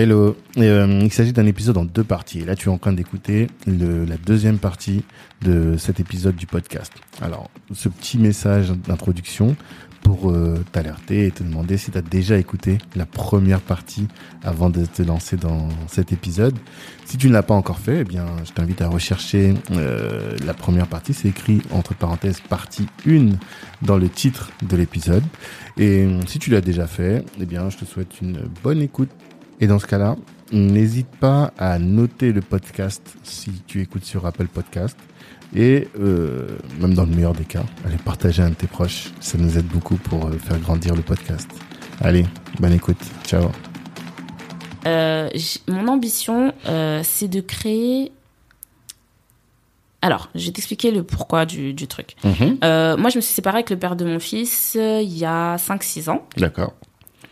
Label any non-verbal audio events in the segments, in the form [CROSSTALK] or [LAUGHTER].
Hello. Euh, il s'agit d'un épisode en deux parties. Là, tu es en train d'écouter la deuxième partie de cet épisode du podcast. Alors, ce petit message d'introduction pour euh, t'alerter et te demander si tu as déjà écouté la première partie avant de te lancer dans cet épisode. Si tu ne l'as pas encore fait, eh bien, je t'invite à rechercher euh, la première partie. C'est écrit entre parenthèses partie 1 dans le titre de l'épisode. Et si tu l'as déjà fait, eh bien, je te souhaite une bonne écoute. Et dans ce cas-là, n'hésite pas à noter le podcast si tu écoutes sur Apple Podcast et euh, même dans le meilleur des cas, allez partager un de tes proches. Ça nous aide beaucoup pour euh, faire grandir le podcast. Allez, bonne écoute. Ciao. Euh, mon ambition, euh, c'est de créer. Alors, je vais t'expliquer le pourquoi du, du truc. Mhm. Moi, je me suis séparée avec le père de mon fils il y a 5-6 ans. D'accord.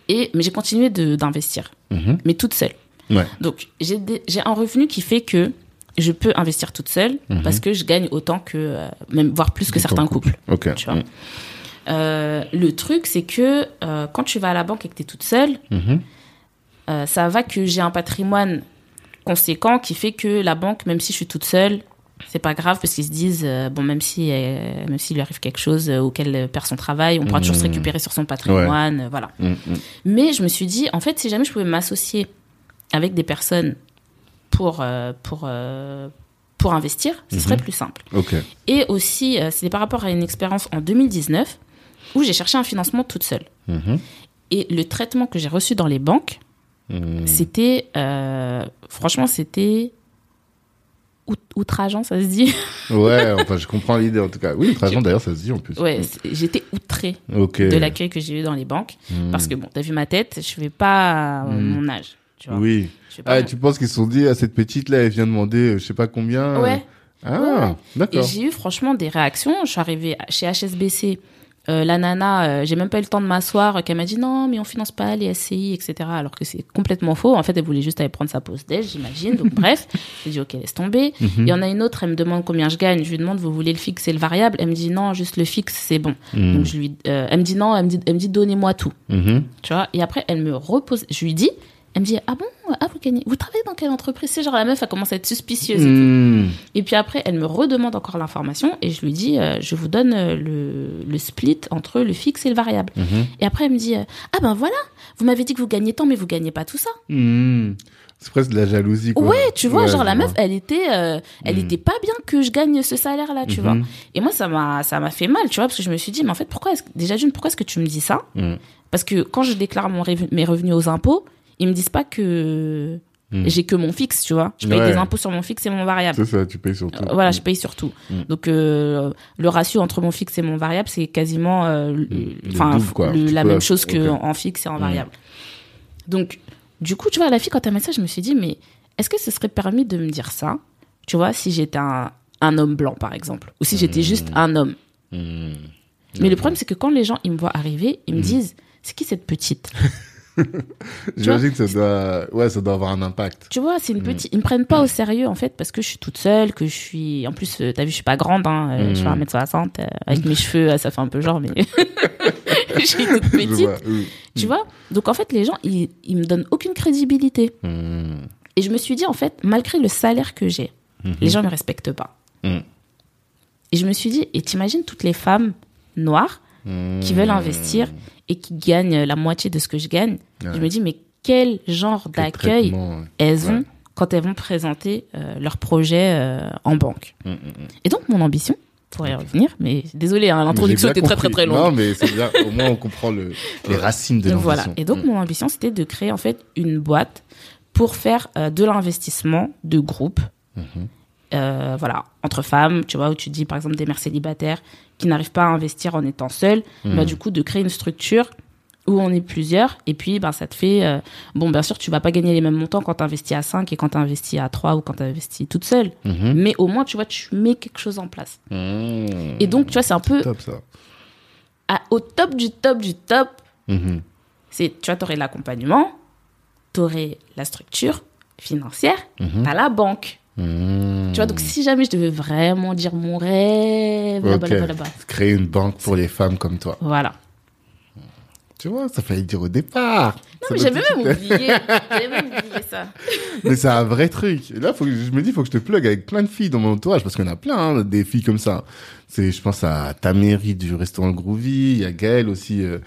Et, mais j'ai continué d'investir, Mhm. mais toute seule. Ouais. Donc, j'ai un revenu qui fait que je peux investir toute seule Mhm. parce que je gagne autant que, euh, même voire plus que certains couple. couples. Ok. Tu vois. Mhm. Euh, le truc, c'est que euh, quand tu vas à la banque et que tu es toute seule, Mhm. ça va que j'ai un patrimoine conséquent qui fait que la banque, même si je suis toute seule, c'est pas grave parce qu'ils se disent euh, bon même si euh, même s'il lui arrive quelque chose euh, ou qu'elle perd son travail, on pourra toujours se Mhm. récupérer sur son patrimoine, euh, voilà. Mhm. Mais je me suis dit en fait si jamais je pouvais m'associer avec des personnes pour euh, pour euh, pour investir, ce serait plus simple. Et aussi euh, c'était par rapport à une expérience en 2019 où j'ai cherché un financement toute seule. Et le traitement que j'ai reçu dans les banques, c'était euh, franchement c'était outrageant ça se dit [LAUGHS] Ouais, enfin, je comprends l'idée en tout cas. Oui, raison d'ailleurs, ça se dit en plus. ouais j'étais outrée Ok. de l'accueil que j'ai eu dans les banques Mhm. parce que bon t'as vu ma tête je vais pas à Mm. mon âge tu vois Oui. Ah, tu penses qu'ils se sont dit, à cette petite là, elle vient demander, euh, je sais pas combien. ouais Ah, Ouais. et d'accord. j'ai eu franchement des réactions je suis arrivée chez HSBC euh, la nana, euh, j'ai même pas eu le temps de m'asseoir, euh, qu'elle m'a dit non, mais on finance pas les SCI, etc. Alors que c'est complètement faux. En fait, elle voulait juste aller prendre sa pause déj, j'imagine. Donc, [LAUGHS] bref, j'ai dit ok, laisse tomber. Mhm. Il y en a une autre, elle me demande combien je gagne. Je lui demande, vous voulez le fixe et le variable? Elle me dit non, juste le fixe, c'est bon. Mhm. Donc je lui, euh, elle me dit non, elle me dit, elle me dit donnez-moi tout, Mhm. tu vois? Et après, elle me repose. Je lui dis, elle me dit ah bon, ah vous gagnez, vous travaillez dans quelle entreprise? C'est genre la meuf, elle commence à être suspicieuse. et tout. Mhm. Et puis après, elle me redemande encore l'information et je lui dis, euh, je vous donne euh, le, le split entre le fixe et le variable. Mhm. Et après, elle me dit, euh, ah ben voilà, vous m'avez dit que vous gagnez tant, mais vous gagnez pas tout ça. Mhm. C'est presque de la jalousie, quoi. Ouais, tu vois, Ouais, genre la meuf, elle était, euh, elle Mm. était pas bien que je gagne ce salaire-là, tu Mhm. vois. Et moi, ça m'a, ça m'a fait mal, tu vois, parce que je me suis dit, mais en fait, pourquoi est-ce, déjà d'une, pourquoi est-ce que tu me dis ça? Mhm. Parce que quand je déclare mon rev- mes revenus aux impôts, ils me disent pas que Mhm. j'ai que mon fixe, tu vois. Je paye Ouais. des impôts sur mon fixe et mon variable. C'est ça, tu payes surtout. Euh, Voilà, je paye surtout. Mm. Donc euh, le ratio entre mon fixe et mon variable, c'est quasiment euh, enfin la même chose que ok. en fixe et en variable. Donc du coup, tu vois, la fille quand elle m'a dit ça, je me suis dit mais est-ce que ce serait permis de me dire ça Tu vois, si j'étais un, un homme blanc par exemple ou si j'étais juste un homme? Mais le problème c'est que quand les gens ils me voient arriver, ils me disent c'est qui cette petite? [LAUGHS] [LAUGHS] J'imagine que ça doit, ouais, ça doit avoir un impact. Tu vois, c'est une petite. Ils me prennent pas au sérieux en fait parce que je suis toute seule, que je suis. En plus, euh, t'as vu, je suis pas grande, hein, euh, je fais Mm. 1m60 euh, avec mes [LAUGHS] cheveux, ça fait un peu genre, mais [LAUGHS] je suis toute petite. vois, oui. Tu vois Donc en fait, les gens, ils, ils me donnent aucune crédibilité. Et je me suis dit en fait, malgré le salaire que j'ai, Mhm. les gens me respectent pas. Et je me suis dit, et t'imagines toutes les femmes noires qui veulent investir et qui gagnent la moitié de ce que je gagne. Ouais. Je me dis, mais quel genre d'accueil ouais. elles ont quand elles vont présenter euh, leur projet euh, en banque. Mhm, mhm. Et donc, mon ambition, pour y revenir, mais désolé, hein, l'introduction était très très très longue. Non, mais c'est bien. Au moins, on comprend le, les racines de l'ambition. voilà. Et donc, mon ambition, c'était de créer en fait une boîte pour faire euh, de l'investissement de groupe. Mhm. euh, voilà, entre femmes, tu vois, où tu dis par exemple des mères célibataires qui n'arrivent pas à investir en étant Mhm. bah, du coup de créer une structure où on est plusieurs et puis bah, ça te fait euh, bon bien sûr tu vas pas gagner les mêmes montants quand tu investis à 5 et quand tu investis à 3 ou quand tu investis toute seule Mhm. mais au moins tu vois tu mets quelque chose en place Mhm. et donc tu vois c'est un peu Top, ça. à- au top du top du top Mhm. c'est tu vois t'aurais l'accompagnement t'aurais la structure financière t'as la banque Mhm. tu vois donc si jamais je devais vraiment dire mon rêve là-bas Ok. là-bas là-bas Créer une banque pour les femmes comme toi. voilà Tu vois, ça fallait dire au départ. Non, mais j'avais même oublié. [LAUGHS] J'avais même oublié ça. Mais c'est un vrai truc. Et là, faut que, je me dis, faut que je te plug avec plein de filles dans mon entourage, parce qu'il y en a plein, hein, des filles comme ça. C'est, je pense à Taméry du restaurant Groovy, il y a Gaëlle aussi, euh,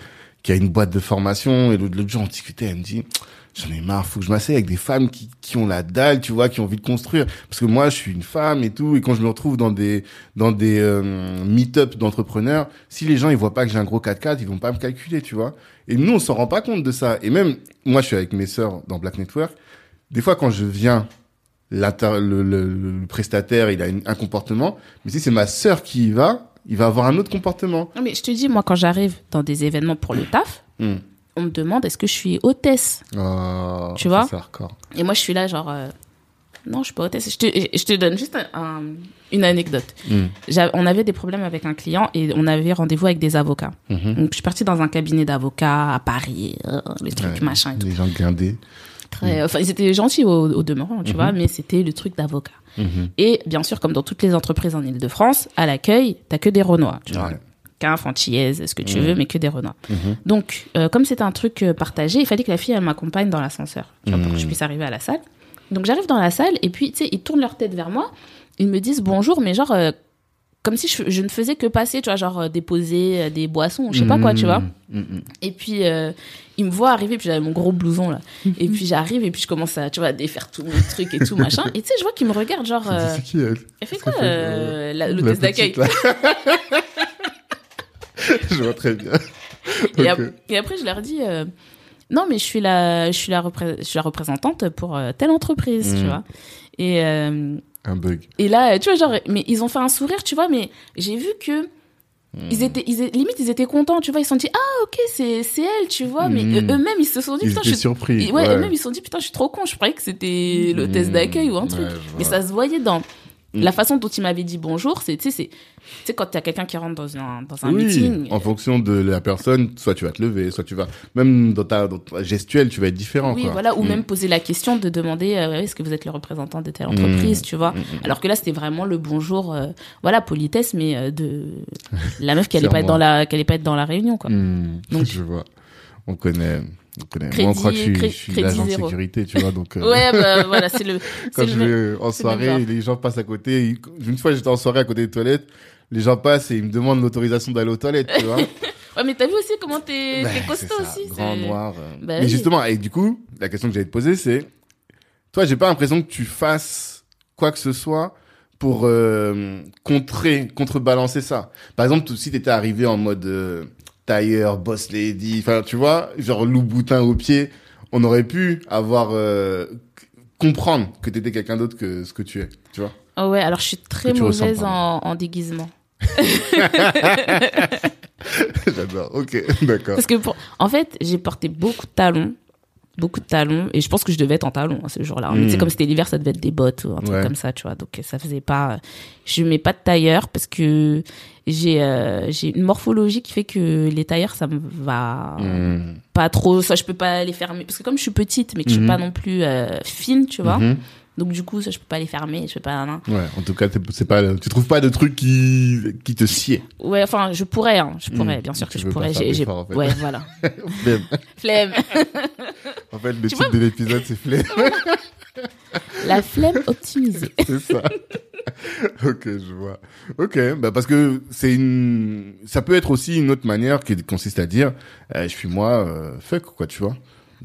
qui a une boîte de formation, et l'autre l'autre jour, on discutait, elle me dit, j'en ai marre, faut que je m'asseye avec des femmes qui, qui ont la dalle, tu vois, qui ont envie de construire. Parce que moi, je suis une femme et tout, et quand je me retrouve dans des, dans des euh, meet-up d'entrepreneurs, si les gens, ils voient pas que j'ai un gros 4x4, ils vont pas me calculer, tu vois. Et nous, on s'en rend pas compte de ça. Et même, moi, je suis avec mes sœurs dans Black Network. Des fois, quand je viens, le, le, le prestataire, il a une- un comportement, mais si c'est ma sœur qui y va, il va avoir un autre comportement. Non, mais je te dis, moi, quand j'arrive dans des événements pour le taf, Hmm. On me demande est-ce que je suis hôtesse? Oh, Tu vois? Et moi, je suis là, genre, euh, non, je suis pas hôtesse. Je te, je te donne juste un- un- une anecdote. Hmm. On avait des problèmes avec un client et on avait rendez-vous avec des avocats. Mhm. Donc, je suis partie dans un cabinet d'avocats à Paris, euh, les trucs, Ouais, machin et tout. Les gens guindés. Très, enfin, ils étaient gentils au, au demeurant, tu vois, mais c'était le truc d'avocat. Mhm. Et bien sûr, comme dans toutes les entreprises en Ile-de-France, à l'accueil, t'as que des Renois, tu vois. Ouais. Quinf, Antillaise, ce que tu Mhm. veux, mais que des Renois. Mhm. Donc, euh, comme c'était un truc euh, partagé, il fallait que la fille, elle m'accompagne dans l'ascenseur, pour que je Mhm. puisse arriver à la salle. Donc, j'arrive dans la salle, et puis, tu sais, ils tournent leur tête vers moi, ils me disent bonjour, mais genre, euh, comme si je, je ne faisais que passer, tu vois, genre, euh, déposer des boissons, ou je sais pas quoi, tu vois. Et puis, euh, il me voit arriver, puis j'avais mon gros blouson, là. Et puis, j'arrive, et puis je commence à, tu vois, à défaire tous mes trucs et tout, machin. Et tu sais, je vois qu'il me regarde, genre, euh, C'est qui elle? elle fait quoi, euh, la- d'accueil? [LAUGHS] [LAUGHS] Je vois très bien. et, Ok. ap- et après, je leur dis, euh, non, mais je suis la, je suis la, je suis la représentante pour euh, telle entreprise, tu Mm. vois. Et, euh, Un bug. et là, tu vois, genre, mais ils ont fait un sourire, tu vois, mais j'ai vu que ils étaient, ils, limite, ils étaient contents, tu vois, ils se sont dit, ah, ok, c'est, c'est elle, tu vois, mais Mm. eux- eux-mêmes, ils se sont dit, putain, je suis surpris. Ouais, eux-mêmes, ils se sont dit, putain, je suis trop con, je croyais que c'était l'hôtesse d'accueil ou un truc. ouais, Mais ça se voyait dans Mmh. la façon dont il m'avait dit bonjour, c'est, tu sais, c'est, tu sais, quand il y a quelqu'un qui rentre dans un, dans un oui, meeting. en fonction de la personne, soit tu vas te lever, soit tu vas, même dans ta, dans ta gestuelle, tu vas être différent. Oui, quoi. voilà, ou Mm. même poser la question de demander euh, est-ce que vous êtes le représentant de telle entreprise, tu vois. Mm, mm, Alors que là, c'était vraiment le bonjour, euh, voilà, politesse, mais euh, de la meuf qui allait [LAUGHS] pas être dans la, qui allait pas être dans la réunion, quoi. Donc- [LAUGHS] je vois. On connaît. Crédit- Moi, on croit que je suis, suis l'agent de sécurité, tu vois. Donc, euh, [LAUGHS] Ouais, bah, voilà, c'est le, [LAUGHS] quand je le vais en le soirée, les gens passent à côté. ils- Une fois, j'étais en soirée à côté des toilettes. Les gens passent et ils me demandent l'autorisation d'aller aux toilettes, tu vois. [LAUGHS] Ouais, mais t'as vu aussi comment t'es, c'est costaud ça, aussi. Grand noir. euh. Bah Mais oui. justement, et du coup, la question que j'allais te poser, c'est, toi, j'ai pas l'impression que tu fasses quoi que ce soit pour euh, contrer, contrebalancer ça. Par exemple, si t'étais arrivé en mode euh, tailleur, boss lady, enfin, tu vois, genre loup boutin au pied, on aurait pu avoir euh, comprendre que t'étais quelqu'un d'autre que ce que tu es, tu vois. Oh ouais, alors je suis très mauvaise en, en déguisement. [LAUGHS] J'adore. Ok, [LAUGHS] d'accord. Parce que, pour... en fait, j'ai porté beaucoup de talons. Beaucoup de talons. Et je pense que je devais être en talons hein, ce jour-là. Mais Mm. tu sais, comme c'était l'hiver, ça devait être des bottes ou un truc Ouais. comme ça, tu vois. Donc, ça faisait pas. Je mets pas de tailleur parce que j'ai euh, j'ai une morphologie qui fait que les tailleurs, ça me va Hmm. pas trop. Ça, je peux pas les fermer. Parce que comme je suis petite, mais que je suis pas non plus euh, fine, tu vois. Donc, du coup, ça, je peux pas les fermer. Je peux pas. hein. Ouais, en tout cas, c'est pas, tu trouves pas de trucs qui, qui te sied. Ouais, enfin, je pourrais, hein. Je pourrais, Mm. bien sûr que je pourrais. J'ai, en fait. Ouais, voilà. [LAUGHS] Flemme. Flemme. En fait, le Tu titre vois- de l'épisode, c'est flemme. [LAUGHS] La flemme optimisée. [LAUGHS] c'est ça. ok, je vois. Ok, bah parce que c'est une, ça peut être aussi une autre manière qui consiste à dire, euh, je suis moi, euh, fuck quoi, tu vois.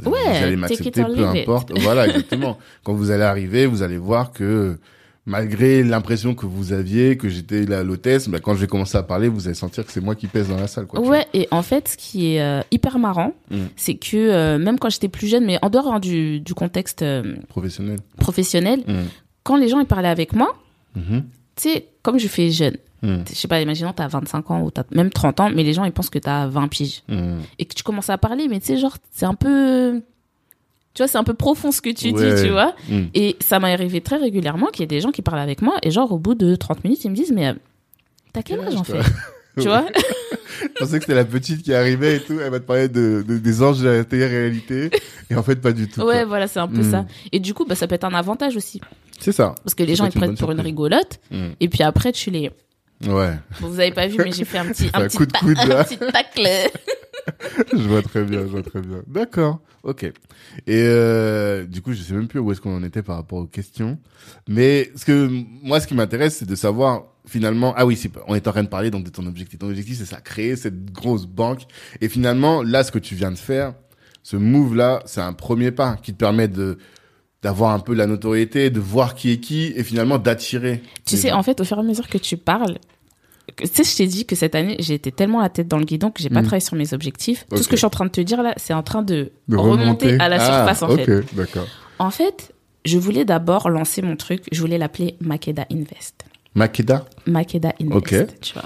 Ouais, vous allez take m'accepter, peu importe. Voilà, exactement. [LAUGHS] Quand vous allez arriver, vous allez voir que malgré l'impression que vous aviez que j'étais la l'hôtesse, bah, quand je vais commencer à parler, vous allez sentir que c'est moi qui pèse dans la salle, quoi. Ouais, et en fait, ce qui est euh, hyper marrant, Mm. c'est que euh, même quand j'étais plus jeune, mais en dehors hein, du, du contexte euh. Professionnel. professionnel, Mm. quand les gens ils parlaient avec moi, Mhm. tu sais, comme je fais jeune, Mm. je sais pas, imaginons t'as 25 ans ou t'as même 30 ans, mais les gens ils pensent que t'as 20 piges. Mm. Et que tu commences à parler, mais tu sais, genre, c'est un peu. Tu vois, c'est un peu profond ce que tu Ouais. dis, tu vois. Mm. Et ça m'est arrivé très régulièrement qu'il y ait des gens qui parlent avec moi, et genre, au bout de 30 minutes, ils me disent, mais euh, t'as quel âge en fait [LAUGHS] Tu vois [LAUGHS] Je pensais que c'était la petite qui arrivait et tout, elle va te parler de, de- des anges de la télé-réalité, et en fait pas du tout. Ouais, quoi. voilà, c'est un peu ça. Et du coup, bah, ça peut être un avantage aussi. C'est ça. Parce que les gens, ils prennent pour une rigolote, et puis après, tu les. Ouais. Bon, vous avez pas vu, mais j'ai fait un petit, [LAUGHS] un un petit, coup de coude, un petit tacle. [LAUGHS] je vois très bien, je vois très bien. D'accord, ok. Et euh, du coup, je sais même plus où est-ce qu'on en était par rapport aux questions. Mais ce que moi, ce qui m'intéresse, c'est de savoir finalement. Ah oui, on est en train de parler donc de ton objectif. Ton objectif, c'est ça, créer cette grosse banque. Et finalement, là, ce que tu viens de faire, ce move là, c'est un premier pas qui te permet de d'avoir un peu la notoriété, de voir qui est qui et finalement d'attirer. Tu sais, en fait, au fur et à mesure que tu parles, tu sais, je t'ai dit que cette année, j'ai été tellement la tête dans le guidon que j'ai pas mm. travaillé sur mes objectifs. Tout ce que je suis en train de te dire là, c'est en train de, remonter. à la ah, surface, en fait. d'accord. En fait, je voulais d'abord lancer mon truc. Je voulais l'appeler Makeda Invest. Makeda? Makeda Invest, tu vois.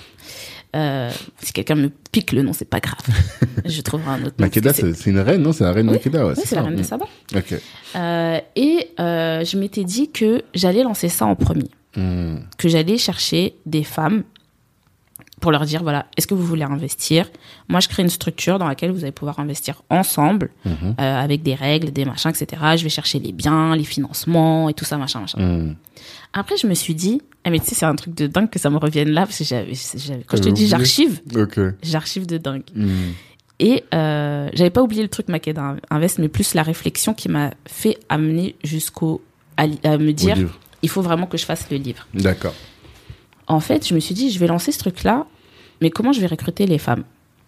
Euh, si quelqu'un me pique le nom, c'est pas grave. [LAUGHS] je trouverai un autre nom. Makeda, c'est une reine, non C'est la reine Makeda, ouais. Oui, c'est la reine de Saba. Ok. Euh, et euh, je m'étais dit que j'allais lancer ça en premier. Hmm. Que j'allais chercher des femmes pour leur dire voilà, est-ce que vous voulez investir? Moi, je crée une structure dans laquelle vous allez pouvoir investir ensemble, mhm. euh, avec des règles, des machins, etc. Je vais chercher les biens, les financements et tout ça, machin, machin. Mhm. Après, je me suis dit, ah, mais tu sais, c'est un truc de dingue que ça me revienne là, parce que j'avais, quand je te dis j'archive, j'archive de dingue. Mhm. Et euh, j'avais pas oublié le truc Makeda Invest, mais plus la réflexion qui m'a fait amener jusqu'au à, me dire, il faut vraiment que je fasse le livre. D'accord en fait, je me suis dit, je vais lancer ce truc-là, mais comment je vais recruter les femmes?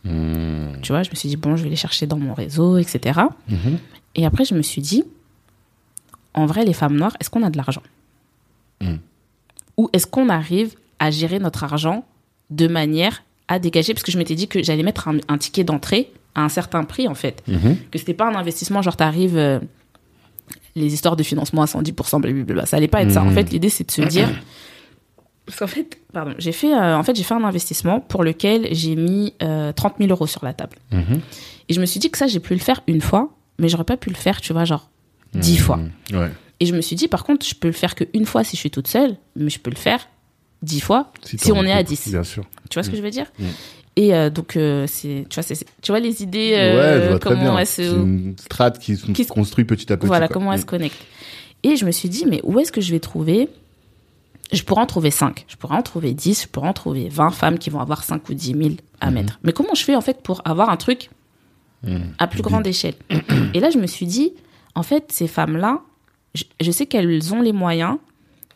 Hmm. Tu vois, je me suis dit, bon, je vais les chercher dans mon réseau, etc. Mhm. Et après, je me suis dit, en vrai, les femmes noires, est-ce qu'on a de l'argent? Hmm. Ou est-ce qu'on arrive à gérer notre argent de manière à dégager? Parce que je m'étais dit que j'allais mettre un, ticket d'entrée à un certain prix, en fait. Mhm. Que c'était pas un investissement, genre, t'arrives. Euh, les histoires de financement à 110%, blablabla. Ça allait pas être ça. En hmm. fait, l'idée, c'est de se dire, [CLEARS THROAT] parce qu'en fait, pardon, j'ai fait, euh, en fait, j'ai fait un investissement pour lequel j'ai mis 30 euh, 000 euros sur la table. Mhm. Et je me suis dit que ça, j'ai pu le faire une fois, mais j'aurais pas pu le faire, tu vois, genre 10 mhm. fois. Et je me suis dit, par contre, je peux le faire qu'une fois si je suis toute seule, mais je peux le faire 10 fois si, on est à 10. Bien sûr. Tu vois ce que je veux dire Et euh, donc, c'est, tu vois, tu vois les idées, ouais, comment elles se. une strate qui se construit petit à petit. Voilà, comment elles se connectent. Et je me suis dit, mais où est-ce que je vais trouver je pourrais en trouver 5, je pourrais en trouver 10, je pourrais en trouver 20 femmes qui vont avoir 5 ou 10 000 à mhm. mettre. Mais comment je fais en fait pour avoir un truc à plus grande échelle? Et là, je me suis dit, en fait, ces femmes-là, je, sais qu'elles ont les moyens,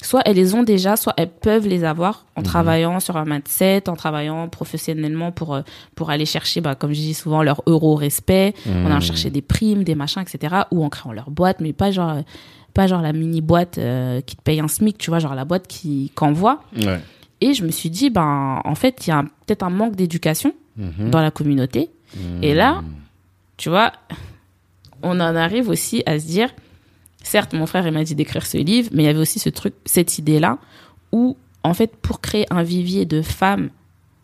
soit elles les ont déjà, soit elles peuvent les avoir en mhm. travaillant sur un mindset, en travaillant professionnellement pour, euh, pour aller chercher, bah, comme je dis souvent, leur euro respect, en allant chercher des primes, des machins, etc. Ou en créant leur boîte, mais pas genre pas genre la mini boîte euh, qui te paye un SMIC, tu vois, genre la boîte qui qu'envoie. Et je me suis dit, ben, en fait, il y a peut-être un manque d'éducation mhm. dans la communauté. Et là, mhm. tu vois, on en arrive aussi à se dire, certes, mon frère, il m'a dit d'écrire ce livre, mais il y avait aussi ce truc, cette idée-là, où, en fait, pour créer un vivier de femmes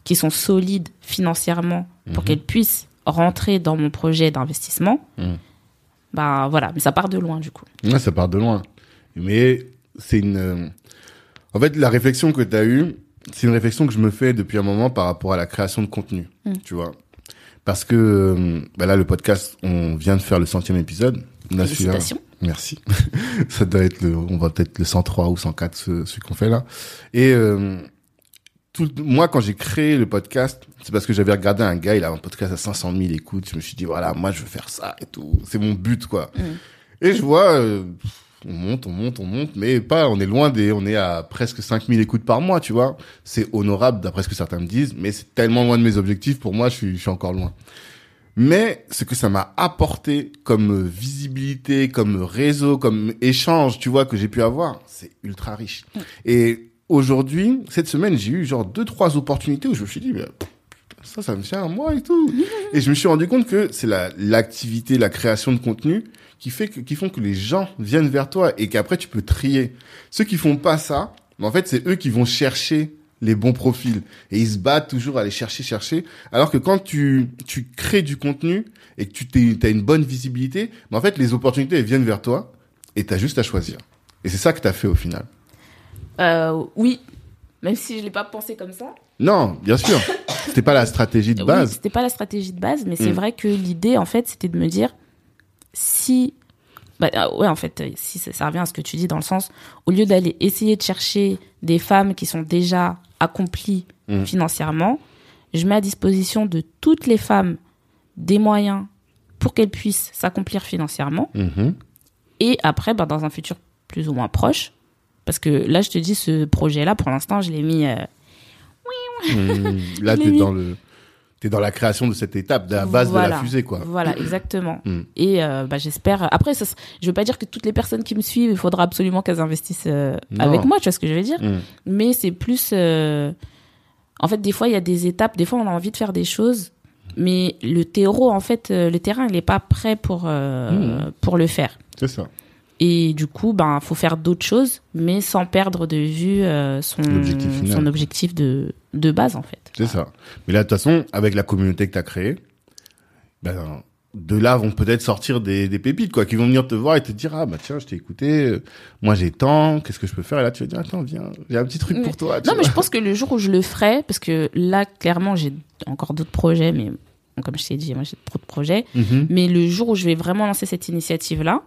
qui sont solides financièrement, pour mhm. qu'elles puissent rentrer dans mon projet d'investissement, bah voilà, mais ça part de loin du coup. Ouais, ça part de loin. Mais c'est une. Euh, en fait, la réflexion que tu as eue, c'est une réflexion que je me fais depuis un moment par rapport à la création de contenu. Mm. Tu vois Parce que euh, bah là, le podcast, on vient de faire le centième épisode. Félicitations. Merci. [LAUGHS] ça doit être le, on va peut-être le 103 ou 104, ce, ce qu'on fait là. Et euh, tout, moi, quand j'ai créé le podcast, c'est parce que j'avais regardé un gars, il a un podcast à 500 000 écoutes. Je me suis dit, voilà, moi, je veux faire ça et tout. C'est mon but, quoi. Mm. Et je vois, euh, on monte, on monte, on monte, mais pas, on est loin des, on est à presque 5000 écoutes par mois, tu vois. C'est honorable, d'après ce que certains me disent, mais c'est tellement loin de mes objectifs. Pour moi, je suis, je suis encore loin. Mais ce que ça m'a apporté comme visibilité, comme réseau, comme échange, tu vois, que j'ai pu avoir, c'est ultra riche. Mm. Et aujourd'hui, cette semaine, j'ai eu genre deux, trois opportunités où je me suis dit, ça, ça me tient à moi et tout. [LAUGHS] et je me suis rendu compte que c'est la, l'activité, la création de contenu qui fait que, qui font que les gens viennent vers toi et qu'après tu peux trier. Ceux qui font pas ça, en fait, c'est eux qui vont chercher les bons profils et ils se battent toujours à aller chercher, chercher. Alors que quand tu, tu crées du contenu et que tu as une bonne visibilité, en fait, les opportunités, elles viennent vers toi et tu as juste à choisir. Et c'est ça que tu as fait au final. Euh, oui, même si je l'ai pas pensé comme ça. Non, bien sûr. C'était pas la stratégie de base. Oui, c'était pas la stratégie de base, mais c'est mm. vrai que l'idée, en fait, c'était de me dire si, bah, euh, ouais, en fait, si ça, revient à ce que tu dis dans le sens, au lieu d'aller essayer de chercher des femmes qui sont déjà accomplies mm. financièrement, je mets à disposition de toutes les femmes des moyens pour qu'elle puisse s'accomplir financièrement. Mhm. Et après, bah, dans un futur plus ou moins proche, parce que là, je te dis, ce projet-là, pour l'instant, je l'ai mis. euh, Mhm. Là, [LAUGHS] t'es mis. dans le, t'es dans la création de cette étape, de la base de la fusée, quoi. Voilà, exactement. Mm. Et euh, bah, j'espère. Après, ça, je veux pas dire que toutes les personnes qui me suivent, il faudra absolument qu'elles investissent euh, avec moi, tu vois ce que je veux dire? Mhm. Mais c'est plus. euh, En fait, des fois, il y a des étapes. Des fois, on a envie de faire des choses, mais le terreau, en fait, le terrain, il n'est pas prêt pour Mm. pour le faire. C'est ça. Et du coup, ben, faut faire d'autres choses, mais sans perdre de vue son objectif de de base, en fait. C'est ça. Mais là, de toute façon, avec la communauté que tu as créée, ben, de là vont peut-être sortir des, des pépites, quoi, qui vont venir te voir et te dire, ah, bah, tiens, je t'ai écouté, euh, moi j'ai tant, qu'est-ce que je peux faire? Et là, tu vas dire, attends, viens, j'ai un petit truc pour toi. Non, mais vois. je pense que le jour où je le ferai, parce que là, clairement, j'ai encore d'autres projets, mais comme je t'ai dit, moi, j'ai trop de projets. Mhm. Mais le jour où je vais vraiment lancer cette initiative-là,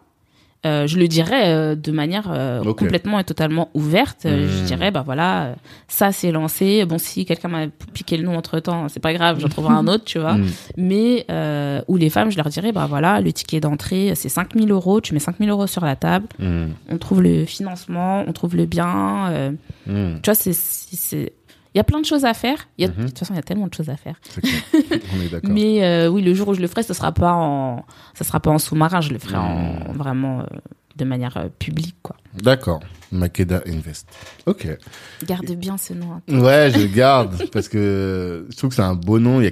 euh, je le dirais euh, de manière euh, complètement et totalement ouverte. Je dirais, bah voilà, ça c'est lancé. Bon, si quelqu'un m'a piqué le nom entre temps, c'est pas grave, j'en trouverai un autre, tu vois. Mhm. Mais où les femmes, je leur dirais, bah voilà, le ticket d'entrée, c'est 5000 euros. Tu mets 5000 euros sur la table. Mhm. On trouve le financement, on trouve le bien. tu vois, c'est- il y a plein de choses à faire. Il y a, Mhm. De toute façon, il y a tellement de choses à faire. [LAUGHS] On est d'accord. Mais euh, oui, le jour où je le ferai, ce sera pas en, ça sera pas en sous-marin. Je le ferai en vraiment euh, de manière euh, publique, quoi. D'accord. Makeda Invest. Ok. Garde bien ce nom. hein. Ouais, je le [LAUGHS] garde parce que je trouve que c'est un beau nom. Il y, a,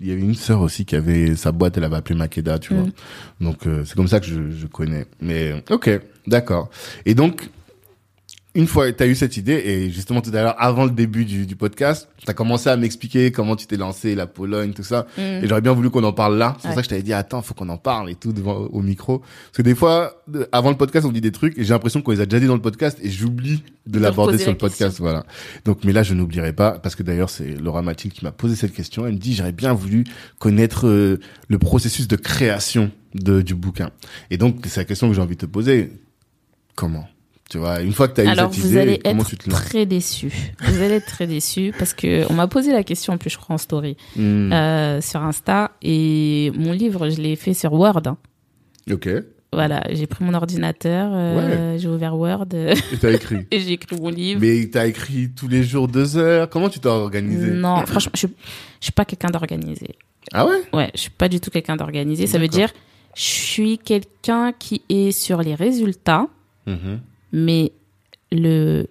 il y avait une sœur aussi qui avait sa boîte, elle avait appelé Makeda, tu vois. Mm. Donc euh, c'est comme ça que je, je connais. Mais ok, d'accord. Et donc une fois tu as eu cette idée et justement tout à l'heure avant le début du, du podcast, tu as commencé à m'expliquer comment tu t'es lancé, la Pologne, tout ça. Mm. Et j'aurais bien voulu qu'on en parle là. C'est pour Ouais. ça que je t'avais dit attends, faut qu'on en parle et tout devant au micro. Parce que des fois avant le podcast, on dit des trucs et j'ai l'impression qu'on les a déjà dit dans le podcast et j'oublie de De l'aborder sur le podcast, voilà. Donc mais là je n'oublierai pas parce que d'ailleurs c'est Laura Mathilde qui m'a posé cette question, elle me dit j'aurais bien voulu connaître euh, le processus de création de du bouquin. Et donc c'est la question que j'ai envie de te poser. Comment? Tu vois, une fois que tu as eu Alors, cette vous idée, allez comment être tu te lances très déçus. Vous allez être très déçus parce que on m'a posé la question, en plus, je crois, en story, Hmm, euh, sur Insta. Et mon livre, je l'ai fait sur Word. hein. Ok. Voilà, j'ai pris mon ordinateur, euh, j'ai ouvert Word euh, Et t'as écrit. [LAUGHS] et j'ai écrit mon livre. Mais t'as écrit tous les jours deux heures. Comment tu t'es organisé Non, [CLEARS THROAT] franchement, je, je suis pas quelqu'un d'organisé. Ah ouais? Ouais, je suis pas du tout quelqu'un d'organisé. Ça veut dire, je suis quelqu'un qui est sur les résultats, Mhm. Mais le,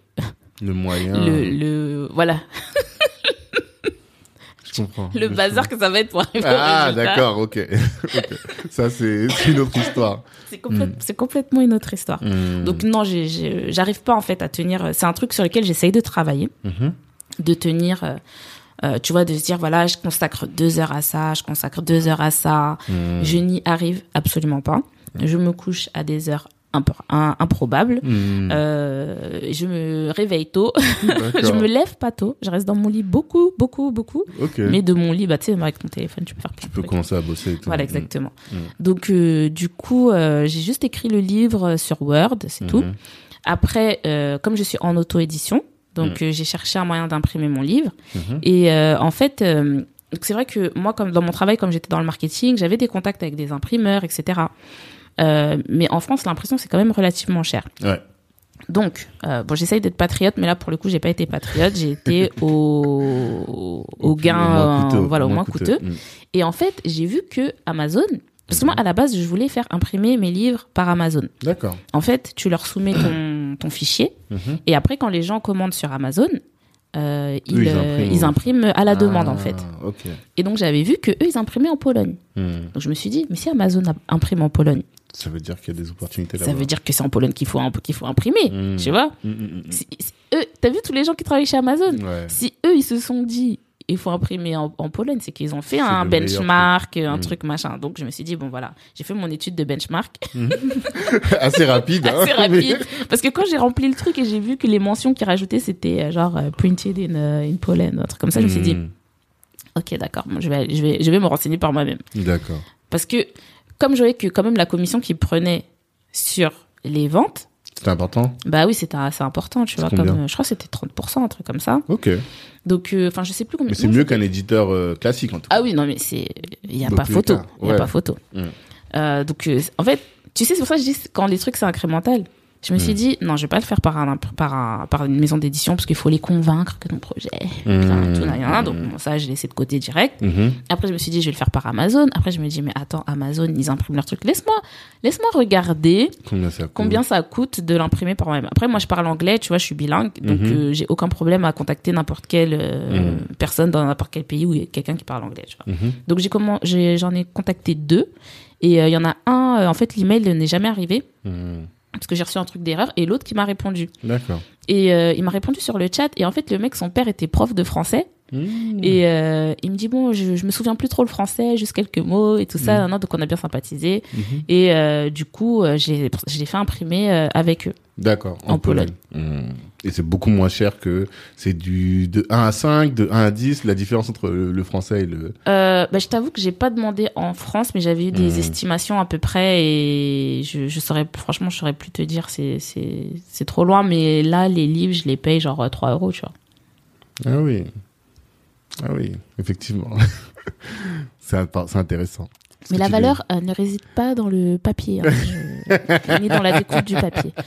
Le moyen. le, le, voilà, Je comprends. le Je bazar que ça va être pour arriver Ah, d'accord, ok. [LAUGHS] Ok. Ça, c'est une autre histoire. C'est complète- c'est complètement une autre histoire. Hmm. Donc non, j'arrive pas en fait à tenir. C'est un truc sur lequel j'essaye de travailler, Mhm. de tenir. euh, euh, tu vois, de se dire voilà, je consacre deux heures à ça, je consacre deux heures à ça. Hmm. Je n'y arrive absolument pas. Je me couche à des heures impor- im- improbables. Hmm. Euh, je me réveille tôt. [LAUGHS] Je me lève pas tôt. Je reste dans mon lit beaucoup, beaucoup, beaucoup. Mais de mon lit, bah, tu sais, avec ton téléphone, tu peux faire tu peux commencer à bosser et tout. Voilà, exactement. Mm. Donc, euh, du coup, euh, j'ai juste écrit le livre sur Word, c'est tout. Après, comme je suis en auto-édition, donc j'ai cherché un moyen d'imprimer mon livre. Et en fait, c'est vrai que moi, comme dans mon travail, comme j'étais dans le marketing, j'avais des contacts avec des imprimeurs, etc. Euh, mais en France, l'impression, c'est quand même relativement cher. Ouais. Donc, euh, bon, j'essaye d'être patriote, mais là, pour le coup, j'ai pas été patriote. J'ai été [LAUGHS] au, au gain, coûteux, euh, voilà, au moins coûteux. Mm. Et en fait, j'ai vu que Amazon, parce que moi, à la base, je voulais faire imprimer mes livres par Amazon. D'accord. En fait, tu leur soumets ton, ton fichier, Mhm. et après, quand les gens commandent sur Amazon, euh, ils, ils euh, impriment. ils impriment à la demande, Ah, en fait. Ok. Et donc, j'avais vu que eux, ils imprimaient en Pologne. Hmm. Donc, je me suis dit, mais si Amazon imprime en Pologne, Ça veut dire qu'il y a des opportunités là. ça veut dire que c'est en Pologne qu'il faut, qu'il faut imprimer, Mm. tu vois si, si eux, T'as vu tous les gens qui travaillent chez Amazon? Ouais. Si eux, ils se sont dit, il faut imprimer en, en Pologne, c'est qu'ils ont fait un benchmark, un Mm. truc machin. Donc, je me suis dit, bon, voilà, j'ai fait mon étude de benchmark [LAUGHS] Assez rapide. hein. assez rapide. Parce que quand j'ai rempli le truc et j'ai vu que les mentions qu'ils rajoutaient, c'était euh, genre euh, printed in, euh, in Poland, un truc comme ça, je me suis dit, Hmm. ok, d'accord, bon, je, vais, je, vais, je vais me renseigner par moi-même. D'accord. Parce que, comme je voyais que quand même la commission qui prenait sur les ventes, C'est important Bah oui, c'était assez important, tu vois. Comme, euh, je crois que c'était 30%, un truc comme ça. Ok. Donc, euh, enfin, je sais plus combien. Mais c'est mieux qu'un éditeur euh, classique, en tout cas. Ah oui, non, mais c'est. Il n'y a pas photo. Il n'y a pas photo. Euh, donc, euh, en fait, tu sais, c'est pour ça que je dis quand les trucs c'est incrémental. Je me suis Mm. dit, non, je vais pas le faire par, un, par, un, par une maison d'édition parce qu'il faut les convaincre que ton projet. Mm. Enfin, tout, nan. Donc, ça, je l'ai laissé de côté direct. Mhm. Après, je me suis dit, je vais le faire par Amazon. Après, je me dis, mais attends, Amazon, ils impriment leur truc. Laisse-moi, laisse-moi regarder Combien ça coûte combien ça coûte de l'imprimer par moi-même. Après, moi, je parle anglais, tu vois, je suis bilingue, donc Mhm. euh, j'ai aucun problème à contacter n'importe quelle euh, Mhm. personne dans n'importe quel pays où il y a quelqu'un qui parle anglais, tu vois. Mhm. Donc j'ai comment, j'ai- j'en ai, contacté deux, et euh, il y en a un, euh, en fait, l'email n'est jamais arrivé Mhm. Parce que j'ai reçu un truc d'erreur, et l'autre qui m'a répondu. D'accord. Et euh, il m'a répondu sur le chat, et en fait, le mec, son père était prof de français. Mhm. Et euh, il me dit bon, je, je me souviens plus trop le français, juste quelques mots et tout ça. Mhm. Non, non, donc on a bien sympathisé. Mhm. Et euh, du coup, j'ai, je l'ai fait imprimer avec eux. D'accord. En, En Pologne. Et c'est beaucoup moins cher que c'est du de 1 à 5, de 1 à 10, la différence entre le, le français et le Euh, bah, je t'avoue que j'ai pas demandé en France, mais j'avais eu des Mhm. estimations à peu près et je, je saurais, franchement, je saurais plus te dire, c'est, c'est, c'est trop loin, mais là, les livres, je les paye genre euh, 3 euros, tu vois. Ah oui. Ah oui, effectivement. [LAUGHS] c'est int- c'est intéressant. Mais la valeur euh, ne réside pas dans le papier, hein, je- [LAUGHS] ni dans la découpe du papier. [LAUGHS]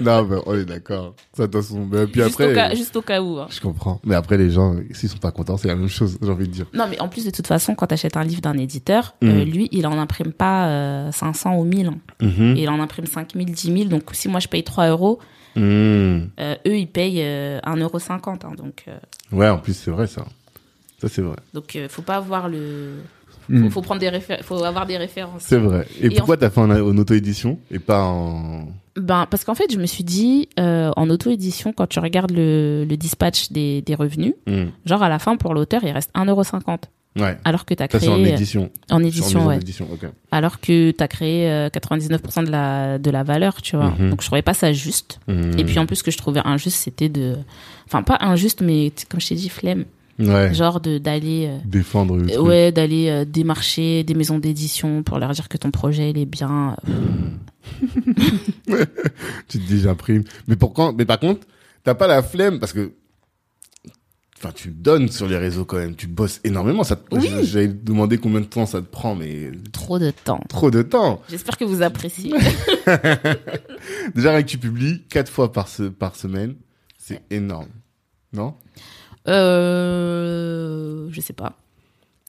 Non, mais on est d'accord. Ça, de toute façon. Mais puis juste, après. au cas, juste au cas où. hein. Je comprends. Mais après, les gens, s'ils sont pas contents, c'est la même chose, j'ai envie de dire. Non, mais en plus, de toute façon, quand tu achètes un livre d'un éditeur, Mhm. euh, lui, il en imprime pas euh, 500 ou 1000. hein. Mhm. Il en imprime 5000, 10 000. Donc, si moi, je paye 3 euros, Mhm. euh, eux, ils payent euh, 1,50 euro. donc, euh, Ouais, en plus, c'est vrai, ça. Ça, c'est vrai. donc euh, faut pas avoir le. Mhm. Faut, faut prendre des réfé- faut avoir des références. C'est vrai. Et, Et pourquoi t'as fait en, en auto-édition et pas en... Ben, parce qu'en fait, je me suis dit, euh, en auto-édition, quand tu regardes le, le dispatch des, des revenus, Mhm. genre à la fin, pour l'auteur, il reste 1,50€. Ouais. Alors que tu as Ça, créé. c'est en édition. en édition, ouais. d'édition, ok. Alors que tu as créé euh, 99% de la, de la valeur, tu vois. Mhm. Donc, je trouvais pas ça juste. Mhm. Et puis, en plus, ce que je trouvais injuste, c'était de. Enfin, pas injuste, mais comme je t'ai dit, flemme. Ouais. Genre de d'aller. euh, Défendre le Euh, truc. Ouais, d'aller euh, démarcher des maisons d'édition pour leur dire que ton projet il est bien. [LAUGHS] Tu te dis, j'imprime. Mais, pourquoi mais par contre, t'as pas la flemme parce que. Enfin, tu donnes sur les réseaux quand même. Tu bosses énormément. Ça te... Oui. J'allais te demander combien de temps ça te prend, mais Trop de temps. trop de temps. J'espère que vous appréciez. [LAUGHS] Déjà, rien que tu publies quatre fois par, se... par semaine, c'est énorme. Non? Euh, je sais pas.